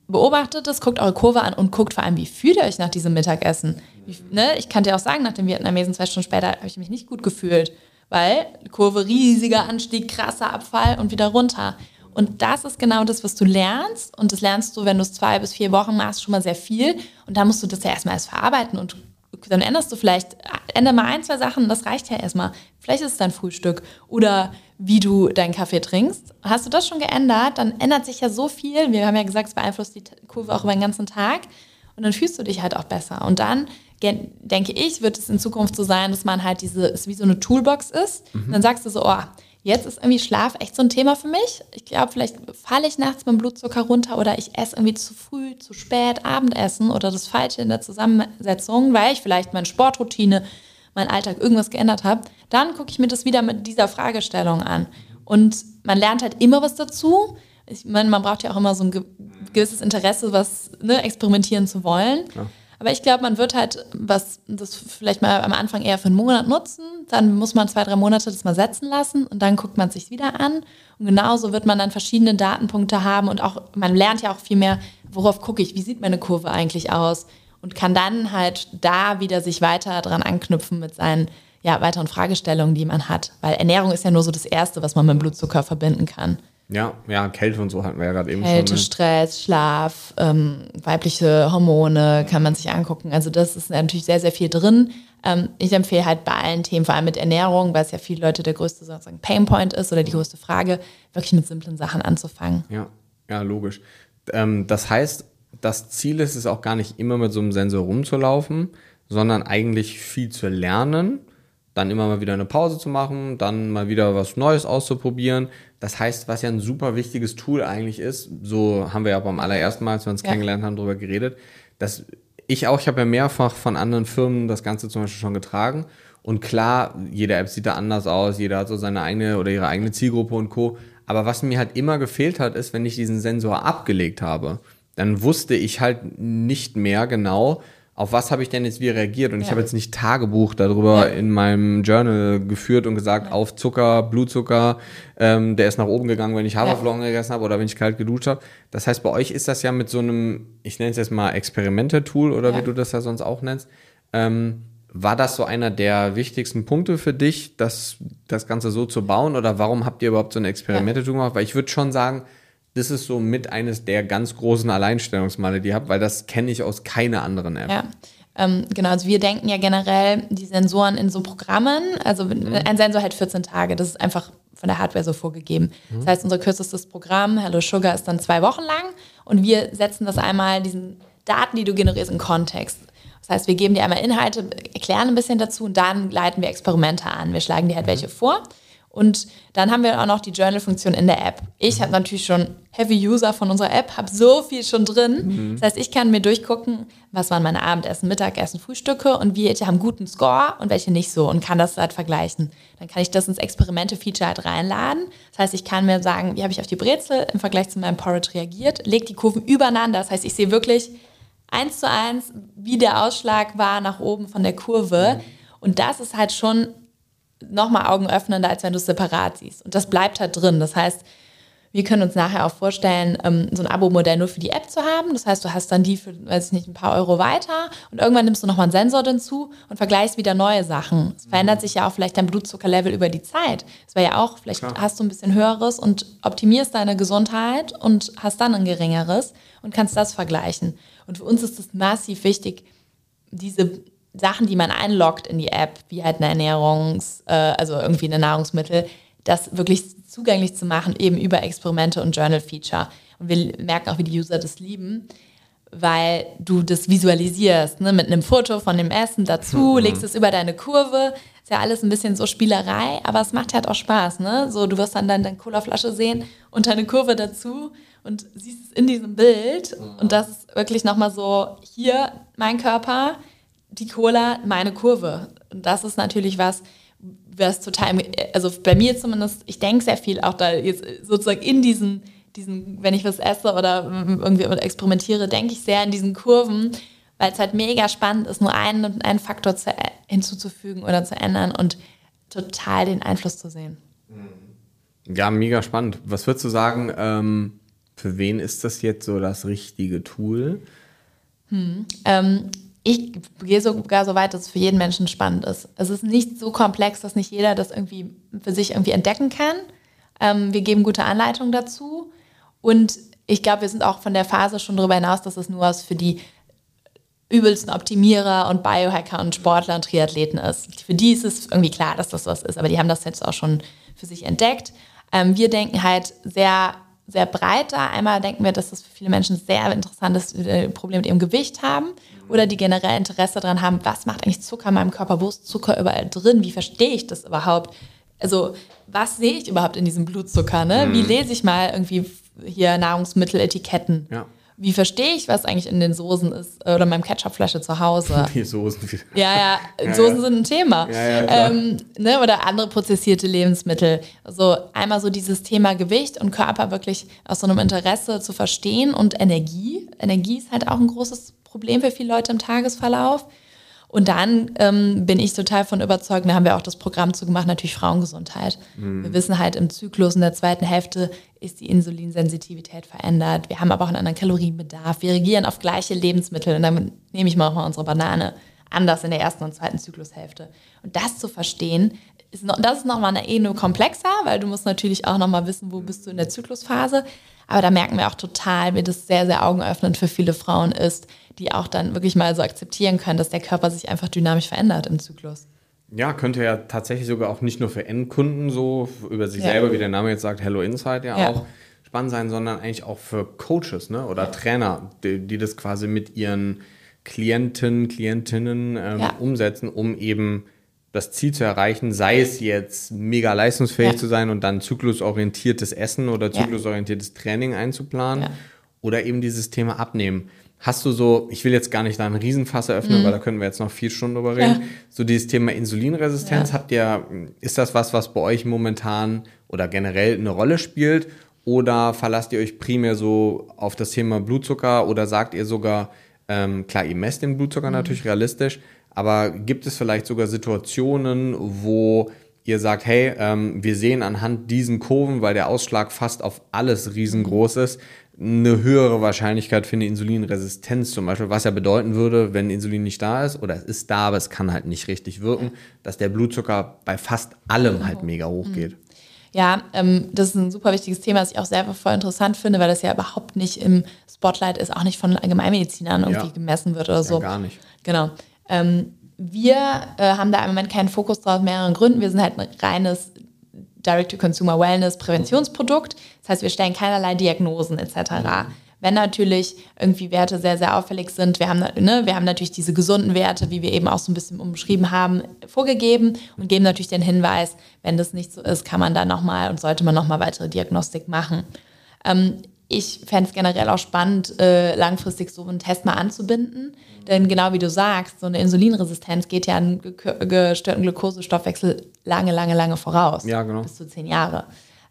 Beobachtet es, guckt eure Kurve an und guckt vor allem, wie fühlt ihr euch nach diesem Mittagessen. Ne? Ich kann dir auch sagen, nach dem Vietnamesen zwei Stunden später habe ich mich nicht gut gefühlt, weil Kurve riesiger Anstieg, krasser Abfall und wieder runter. Und das ist genau das, was du lernst. Und das lernst du, wenn du es zwei bis vier Wochen machst, schon mal sehr viel. Und da musst du das ja erstmal erst verarbeiten und dann änderst du vielleicht, ändere mal ein, zwei Sachen, das reicht ja erstmal. Vielleicht ist es dein Frühstück oder wie du deinen Kaffee trinkst. Hast du das schon geändert, dann ändert sich ja so viel. Wir haben ja gesagt, es beeinflusst die Kurve auch über den ganzen Tag. Und dann fühlst du dich halt auch besser. Und dann denke ich, wird es in Zukunft so sein, dass man halt diese, es wie so eine Toolbox ist. Mhm. dann sagst du so, oh, Jetzt ist irgendwie Schlaf echt so ein Thema für mich. Ich glaube, vielleicht falle ich nachts mit dem Blutzucker runter oder ich esse irgendwie zu früh, zu spät Abendessen oder das Falsche in der Zusammensetzung, weil ich vielleicht meine Sportroutine, meinen Alltag irgendwas geändert habe. Dann gucke ich mir das wieder mit dieser Fragestellung an. Und man lernt halt immer was dazu. Ich meine, man braucht ja auch immer so ein gewisses Interesse, was ne, experimentieren zu wollen. Ja. Aber ich glaube, man wird halt was, das vielleicht mal am Anfang eher für einen Monat nutzen, dann muss man zwei, drei Monate das mal setzen lassen und dann guckt man es sich wieder an. Und genauso wird man dann verschiedene Datenpunkte haben und auch, man lernt ja auch viel mehr, worauf gucke ich, wie sieht meine Kurve eigentlich aus und kann dann halt da wieder sich weiter dran anknüpfen mit seinen ja, weiteren Fragestellungen, die man hat. Weil Ernährung ist ja nur so das Erste, was man mit Blutzucker verbinden kann. Ja, ja, Kälte und so hatten wir ja gerade eben Kälte, schon. Kälte, Stress, Schlaf, ähm, weibliche Hormone kann man sich angucken. Also das ist natürlich sehr, sehr viel drin. Ähm, ich empfehle halt bei allen Themen, vor allem mit Ernährung, weil es ja viele Leute der größte sozusagen Painpoint ist oder die größte Frage, wirklich mit simplen Sachen anzufangen. Ja, ja, logisch. Ähm, das heißt, das Ziel ist es auch gar nicht immer mit so einem Sensor rumzulaufen, sondern eigentlich viel zu lernen dann immer mal wieder eine Pause zu machen, dann mal wieder was Neues auszuprobieren. Das heißt, was ja ein super wichtiges Tool eigentlich ist, so haben wir ja beim allerersten Mal, als wir uns ja. kennengelernt haben, darüber geredet, dass ich auch, ich habe ja mehrfach von anderen Firmen das Ganze zum Beispiel schon getragen. Und klar, jede App sieht da anders aus, jeder hat so seine eigene oder ihre eigene Zielgruppe und Co. Aber was mir halt immer gefehlt hat, ist, wenn ich diesen Sensor abgelegt habe, dann wusste ich halt nicht mehr genau, auf was habe ich denn jetzt wie reagiert? Und ja. ich habe jetzt nicht Tagebuch darüber ja. in meinem Journal geführt und gesagt, ja. auf Zucker, Blutzucker, ähm, der ist nach oben gegangen, wenn ich Haferflocken gegessen habe oder wenn ich kalt geduscht habe. Das heißt, bei euch ist das ja mit so einem, ich nenne es jetzt mal Experimente-Tool oder wie du das ja sonst auch nennst. Ähm, war das so einer der wichtigsten Punkte für dich, das, das Ganze so zu bauen? Oder warum habt ihr überhaupt so eine Experimente-Tool gemacht? Weil ich würde schon sagen, das ist so mit eines der ganz großen Alleinstellungsmale, die ihr habt, weil das kenne ich aus keiner anderen App. Ja. Ähm, genau, also wir denken ja generell die Sensoren in so Programmen. Also mhm. ein Sensor hält 14 Tage. Das ist einfach von der Hardware so vorgegeben. Mhm. Das heißt, unser kürzestes Programm, Hello Sugar, ist dann zwei Wochen lang und wir setzen das einmal, diesen Daten, die du generierst, in Kontext. Das heißt, wir geben dir einmal Inhalte, erklären ein bisschen dazu und dann leiten wir Experimente an. Wir schlagen dir halt mhm. welche vor und dann haben wir auch noch die Journal-Funktion in der App. Ich habe natürlich schon Heavy User von unserer App, habe so viel schon drin. Mhm. Das heißt, ich kann mir durchgucken, was waren meine Abendessen, Mittagessen, Frühstücke und welche haben guten Score und welche nicht so und kann das halt vergleichen. Dann kann ich das ins Experimente-Feature halt reinladen. Das heißt, ich kann mir sagen, wie habe ich auf die Brezel im Vergleich zu meinem Porridge reagiert, lege die Kurven übereinander. Das heißt, ich sehe wirklich eins zu eins, wie der Ausschlag war nach oben von der Kurve. Mhm. Und das ist halt schon nochmal Augen öffnender, als wenn du es separat siehst. Und das bleibt halt drin. Das heißt, wir können uns nachher auch vorstellen, ähm, so ein Abo-Modell nur für die App zu haben. Das heißt, du hast dann die für, weiß ich nicht, ein paar Euro weiter und irgendwann nimmst du nochmal einen Sensor hinzu und vergleichst wieder neue Sachen. Es verändert sich ja auch vielleicht dein Blutzuckerlevel über die Zeit. Das wäre ja auch, vielleicht Klar. hast du ein bisschen höheres und optimierst deine Gesundheit und hast dann ein geringeres und kannst das vergleichen. Und für uns ist es massiv wichtig, diese Sachen, die man einloggt in die App, wie halt eine Ernährungs-, äh, also irgendwie eine Nahrungsmittel, das wirklich zugänglich zu machen, eben über Experimente und Journal-Feature. Und wir merken auch, wie die User das lieben, weil du das visualisierst, ne? mit einem Foto von dem Essen dazu, mhm. legst es über deine Kurve. Ist ja alles ein bisschen so Spielerei, aber es macht halt auch Spaß. Ne? So, du wirst dann deine Colaflasche sehen und deine Kurve dazu und siehst es in diesem Bild. Mhm. Und das ist wirklich nochmal so, hier mein Körper, die Cola, meine Kurve. Und das ist natürlich was, was total, also bei mir zumindest, ich denke sehr viel auch da jetzt sozusagen in diesen, diesen, wenn ich was esse oder irgendwie experimentiere, denke ich sehr in diesen Kurven, weil es halt mega spannend ist, nur einen, einen Faktor zu, hinzuzufügen oder zu ändern und total den Einfluss zu sehen. Ja, mega spannend. Was würdest du sagen, ähm, für wen ist das jetzt so das richtige Tool? Hm. Ähm, ich gehe sogar so weit, dass es für jeden Menschen spannend ist. Es ist nicht so komplex, dass nicht jeder das irgendwie für sich irgendwie entdecken kann. Ähm, wir geben gute Anleitungen dazu. Und ich glaube, wir sind auch von der Phase schon darüber hinaus, dass es nur was für die übelsten Optimierer und Biohacker und Sportler und Triathleten ist. Für die ist es irgendwie klar, dass das was ist, aber die haben das jetzt auch schon für sich entdeckt. Ähm, wir denken halt sehr sehr breit da. Einmal denken wir, dass das für viele Menschen sehr interessant ist, die äh, Probleme mit ihrem Gewicht haben oder die generell Interesse daran haben, was macht eigentlich Zucker in meinem Körper, wo ist Zucker überall drin, wie verstehe ich das überhaupt? Also was sehe ich überhaupt in diesem Blutzucker? Ne? Wie mhm. lese ich mal irgendwie hier Nahrungsmitteletiketten? Ja wie verstehe ich, was eigentlich in den Soßen ist oder in meinem Ketchupflasche zu Hause? *laughs* Die Soßen. Ja, *laughs* ja, Soßen ja, sind ein Thema. Ja, ja, ähm, ne, oder andere prozessierte Lebensmittel. Also einmal so dieses Thema Gewicht und Körper wirklich aus so einem Interesse zu verstehen und Energie. Energie ist halt auch ein großes Problem für viele Leute im Tagesverlauf. Und dann ähm, bin ich total von überzeugt, da haben wir auch das Programm zu gemacht, natürlich Frauengesundheit. Mhm. Wir wissen halt im Zyklus in der zweiten Hälfte ist die Insulinsensitivität verändert. Wir haben aber auch einen anderen Kalorienbedarf. Wir reagieren auf gleiche Lebensmittel und dann nehme ich mal auch mal unsere Banane anders in der ersten und zweiten Zyklushälfte. Und das zu verstehen, ist noch, das ist nochmal eine Ebene komplexer, weil du musst natürlich auch nochmal wissen, wo bist du in der Zyklusphase. Aber da merken wir auch total, wie das sehr, sehr augenöffnend für viele Frauen ist, die auch dann wirklich mal so akzeptieren können, dass der Körper sich einfach dynamisch verändert im Zyklus. Ja, könnte ja tatsächlich sogar auch nicht nur für Endkunden so über sich ja. selber, wie der Name jetzt sagt, Hello Insight ja, ja, auch spannend sein, sondern eigentlich auch für Coaches ne? oder ja. Trainer, die, die, das quasi mit ihren Klienten, Klientinnen ähm, umsetzen, um eben das Ziel zu erreichen, sei es jetzt mega leistungsfähig zu sein und dann zyklusorientiertes Essen oder zyklusorientiertes Training einzuplanen oder eben dieses Thema Abnehmen Hast du so, ich will jetzt gar nicht da einen Riesenfass eröffnen, mhm. weil da können wir jetzt noch vier Stunden drüber reden. Ja. So dieses Thema Insulinresistenz, ja. habt ihr, ist das was, was bei euch momentan oder generell eine Rolle spielt? Oder verlasst ihr euch primär so auf das Thema Blutzucker oder sagt ihr sogar, ähm, klar, ihr messt den Blutzucker mhm. natürlich realistisch, aber gibt es vielleicht sogar Situationen, wo ihr sagt, hey, ähm, wir sehen anhand diesen Kurven, weil der Ausschlag fast auf alles riesengroß ist, eine höhere Wahrscheinlichkeit für eine Insulinresistenz zum Beispiel, was ja bedeuten würde, wenn Insulin nicht da ist oder es ist da, aber es kann halt nicht richtig wirken, dass der Blutzucker bei fast allem halt mega hoch geht. Ja, ähm, das ist ein super wichtiges Thema, das ich auch selber voll interessant finde, weil das ja überhaupt nicht im Spotlight ist, auch nicht von Allgemeinmedizinern irgendwie ja. gemessen wird oder so. Ja, gar nicht. Genau. Ähm, wir äh, haben da im Moment keinen Fokus drauf, mehreren Gründen. Wir sind halt ein reines Direct-to-Consumer Wellness Präventionsprodukt. Das heißt, wir stellen keinerlei Diagnosen etc. Wenn natürlich irgendwie Werte sehr, sehr auffällig sind, wir haben, ne, wir haben natürlich diese gesunden Werte, wie wir eben auch so ein bisschen umschrieben haben, vorgegeben und geben natürlich den Hinweis, wenn das nicht so ist, kann man da nochmal und sollte man nochmal weitere Diagnostik machen. Ähm, ich fände es generell auch spannend, äh, langfristig so einen Test mal anzubinden. Denn genau wie du sagst, so eine Insulinresistenz geht ja einen gestörten Glukosestoffwechsel lange, lange, lange voraus. Ja, genau. Bis zu zehn Jahre.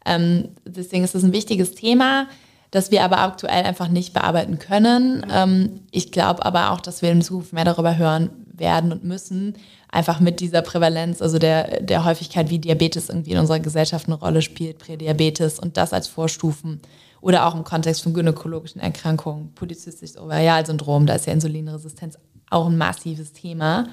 Ähm, deswegen ist es ein wichtiges Thema, das wir aber aktuell einfach nicht bearbeiten können. Ähm, ich glaube aber auch, dass wir in Zukunft mehr darüber hören werden und müssen, einfach mit dieser Prävalenz, also der, der Häufigkeit, wie Diabetes irgendwie in unserer Gesellschaft eine Rolle spielt, Prädiabetes und das als Vorstufen oder auch im Kontext von gynäkologischen Erkrankungen, polyzystisches Ovarialsyndrom, da ist ja Insulinresistenz auch ein massives Thema.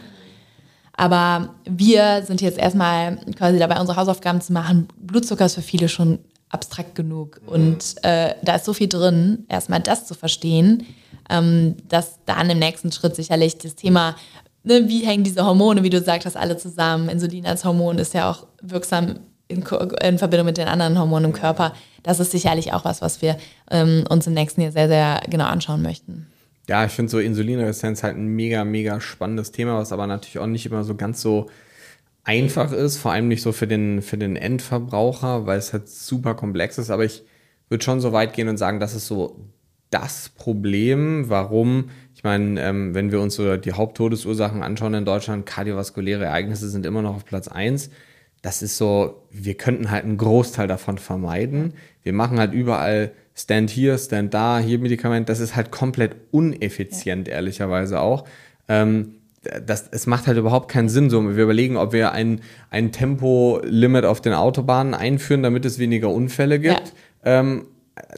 Aber wir sind jetzt erstmal quasi dabei, unsere Hausaufgaben zu machen. Blutzucker ist für viele schon abstrakt genug. Und äh, da ist so viel drin, erstmal das zu verstehen, ähm, dass dann im nächsten Schritt sicherlich das Thema, ne, wie hängen diese Hormone, wie du gesagt hast, alle zusammen. Insulin als Hormon ist ja auch wirksam in, in, Verbindung mit den anderen Hormonen im Körper. Das ist sicherlich auch was, was wir ähm, uns im nächsten Jahr sehr, sehr genau anschauen möchten. Ja, ich finde so Insulinresistenz halt ein mega, mega spannendes Thema, was aber natürlich auch nicht immer so ganz so einfach ist, vor allem nicht so für den, für den Endverbraucher, weil es halt super komplex ist. Aber ich würde schon so weit gehen und sagen, das ist so das Problem, warum, ich meine, ähm, wenn wir uns so die Haupttodesursachen anschauen in Deutschland, kardiovaskuläre Ereignisse sind immer noch auf Platz eins. Das ist so, wir könnten halt einen Großteil davon vermeiden. Wir machen halt überall Stand hier, Stand da, hier Medikament. Das ist halt komplett uneffizient, ja. ehrlicherweise auch. Ähm, das, es macht halt überhaupt keinen Sinn. So, wir überlegen, ob wir ein, ein Tempolimit auf den Autobahnen einführen, damit es weniger Unfälle gibt. Ja. Ähm,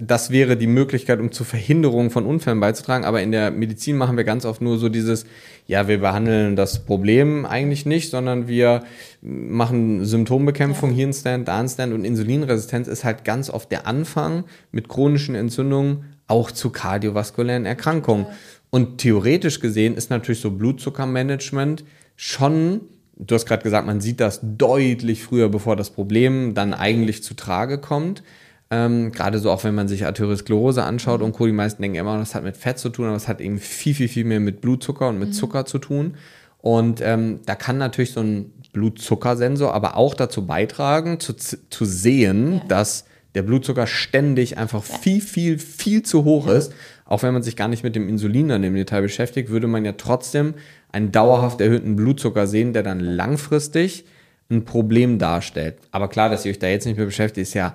das wäre die Möglichkeit, um zur Verhinderung von Unfällen beizutragen. Aber in der Medizin machen wir ganz oft nur so dieses, ja, wir behandeln das Problem eigentlich nicht, sondern wir machen Symptombekämpfung, ja. hier ein Stand, da ein Stand. Und Insulinresistenz ist halt ganz oft der Anfang mit chronischen Entzündungen auch zu kardiovaskulären Erkrankungen. Ja. Und theoretisch gesehen ist natürlich so Blutzuckermanagement schon, du hast gerade gesagt, man sieht das deutlich früher, bevor das Problem dann eigentlich zu Trage kommt. Ähm, Gerade so auch wenn man sich Arteriosklerose anschaut und Co. Die meisten denken immer, das hat mit Fett zu tun, aber es hat eben viel, viel, viel mehr mit Blutzucker und mit mhm. Zucker zu tun. Und ähm, da kann natürlich so ein Blutzuckersensor aber auch dazu beitragen, zu, zu sehen, ja. dass der Blutzucker ständig einfach ja. viel, viel, viel zu hoch ja. ist auch wenn man sich gar nicht mit dem Insulin dann im Detail beschäftigt, würde man ja trotzdem einen dauerhaft erhöhten Blutzucker sehen, der dann langfristig ein Problem darstellt. Aber klar, dass ihr euch da jetzt nicht mehr beschäftigt, ist ja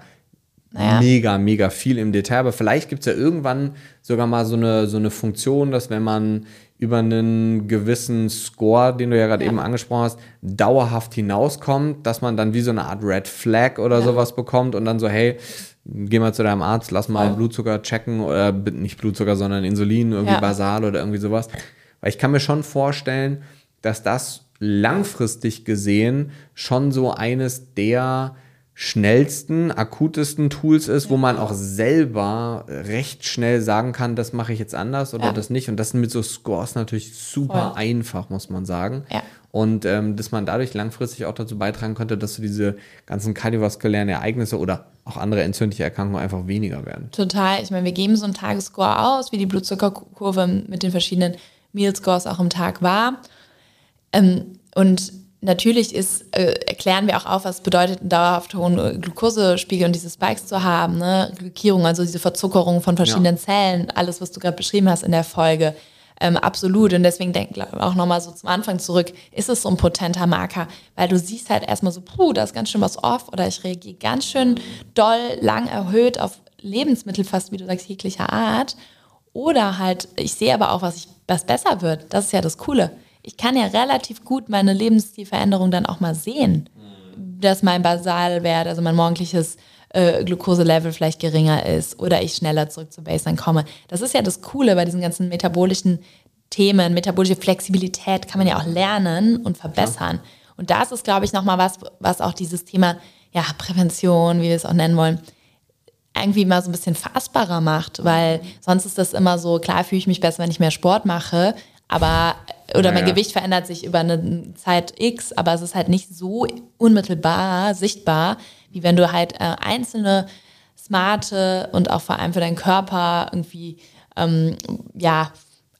naja. mega, mega viel im Detail. Aber vielleicht gibt es ja irgendwann sogar mal so eine, so eine Funktion, dass wenn man über einen gewissen Score, den du ja gerade ja. eben angesprochen hast, dauerhaft hinauskommt, dass man dann wie so eine Art Red Flag oder ja. sowas bekommt und dann so, hey, geh mal zu deinem Arzt, lass mal ja. Blutzucker checken oder nicht Blutzucker, sondern Insulin, irgendwie basal oder irgendwie sowas. Weil ich kann mir schon vorstellen, dass das langfristig gesehen schon so eines der schnellsten, akutesten Tools ist, wo man auch selber recht schnell sagen kann, das mache ich jetzt anders oder ja. das nicht. Und das sind mit so Scores natürlich super Voll. einfach, muss man sagen. Ja. Und ähm, dass man dadurch langfristig auch dazu beitragen könnte, dass so diese ganzen kardiovaskulären Ereignisse oder auch andere entzündliche Erkrankungen einfach weniger werden. Total. Ich meine, wir geben so einen Tagesscore aus, wie die Blutzuckerkurve mit den verschiedenen Meal Scores auch im Tag war. Ähm, und natürlich ist, äh, erklären wir auch auf, was bedeutet, einen dauerhaft hohen äh, Glukosespiegel und diese Spikes zu haben, ne? Glykierung, also diese Verzuckerung von verschiedenen ja. Zellen, alles, was du gerade beschrieben hast in der Folge. Ähm, absolut. Und deswegen denke ich auch nochmal so zum Anfang zurück, ist es so ein potenter Marker, weil du siehst halt erstmal so, puh, da ist ganz schön was off oder ich reagiere ganz schön doll, lang erhöht auf Lebensmittel, fast wie du sagst, jeglicher Art. Oder halt, ich sehe aber auch, was, ich, was besser wird. Das ist ja das Coole ich kann ja relativ gut meine Lebensstilveränderung dann auch mal sehen, dass mein Basalwert, also mein morgendliches äh, Glukoselevel vielleicht geringer ist oder ich schneller zurück zur Baseline komme. Das ist ja das Coole bei diesen ganzen metabolischen Themen. Metabolische Flexibilität kann man ja auch lernen und verbessern. Ja. Und das ist, glaube ich, nochmal was, was auch dieses Thema ja, Prävention, wie wir es auch nennen wollen, irgendwie mal so ein bisschen fassbarer macht, weil sonst ist das immer so, klar fühle ich mich besser, wenn ich mehr Sport mache, aber oder mein ja. Gewicht verändert sich über eine Zeit X, aber es ist halt nicht so unmittelbar sichtbar, wie wenn du halt äh, einzelne smarte und auch vor allem für deinen Körper irgendwie ähm, ja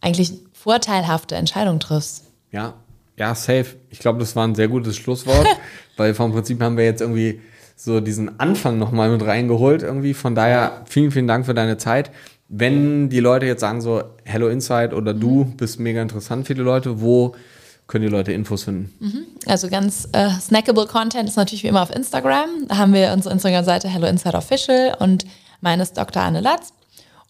eigentlich vorteilhafte Entscheidungen triffst. Ja, ja, safe. Ich glaube, das war ein sehr gutes Schlusswort, *laughs* weil vom Prinzip haben wir jetzt irgendwie so diesen Anfang nochmal mit reingeholt irgendwie. Von daher vielen, vielen Dank für deine Zeit wenn die Leute jetzt sagen so, Hello Insight oder du mhm. bist mega interessant für die Leute, wo können die Leute Infos finden? Mhm. Also ganz äh, snackable Content ist natürlich wie immer auf Instagram. Da haben wir unsere Instagram-Seite Hello Insight Official und meine ist Dr. Anne Latz.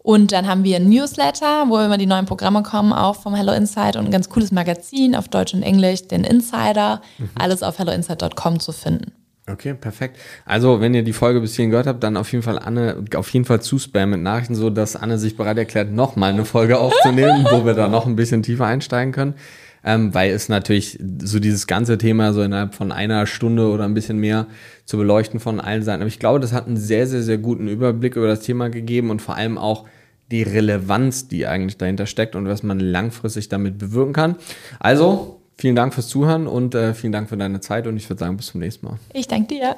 Und dann haben wir ein Newsletter, wo immer die neuen Programme kommen, auch vom Hello Insight und ein ganz cooles Magazin auf Deutsch und Englisch, den Insider. Mhm. Alles auf helloinsight.com zu finden. Okay, perfekt. Also, wenn ihr die Folge bis hierhin gehört habt, dann auf jeden Fall Anne, auf jeden Fall zuspammen mit Nachrichten, so dass Anne sich bereit erklärt, nochmal eine Folge aufzunehmen, wo wir da noch ein bisschen tiefer einsteigen können. Ähm, weil es natürlich so dieses ganze Thema so innerhalb von einer Stunde oder ein bisschen mehr zu beleuchten von allen Seiten. Aber ich glaube, das hat einen sehr, sehr, sehr guten Überblick über das Thema gegeben und vor allem auch die Relevanz, die eigentlich dahinter steckt und was man langfristig damit bewirken kann. Also, Vielen Dank fürs Zuhören und äh, vielen Dank für deine Zeit und ich würde sagen, bis zum nächsten Mal. Ich danke dir.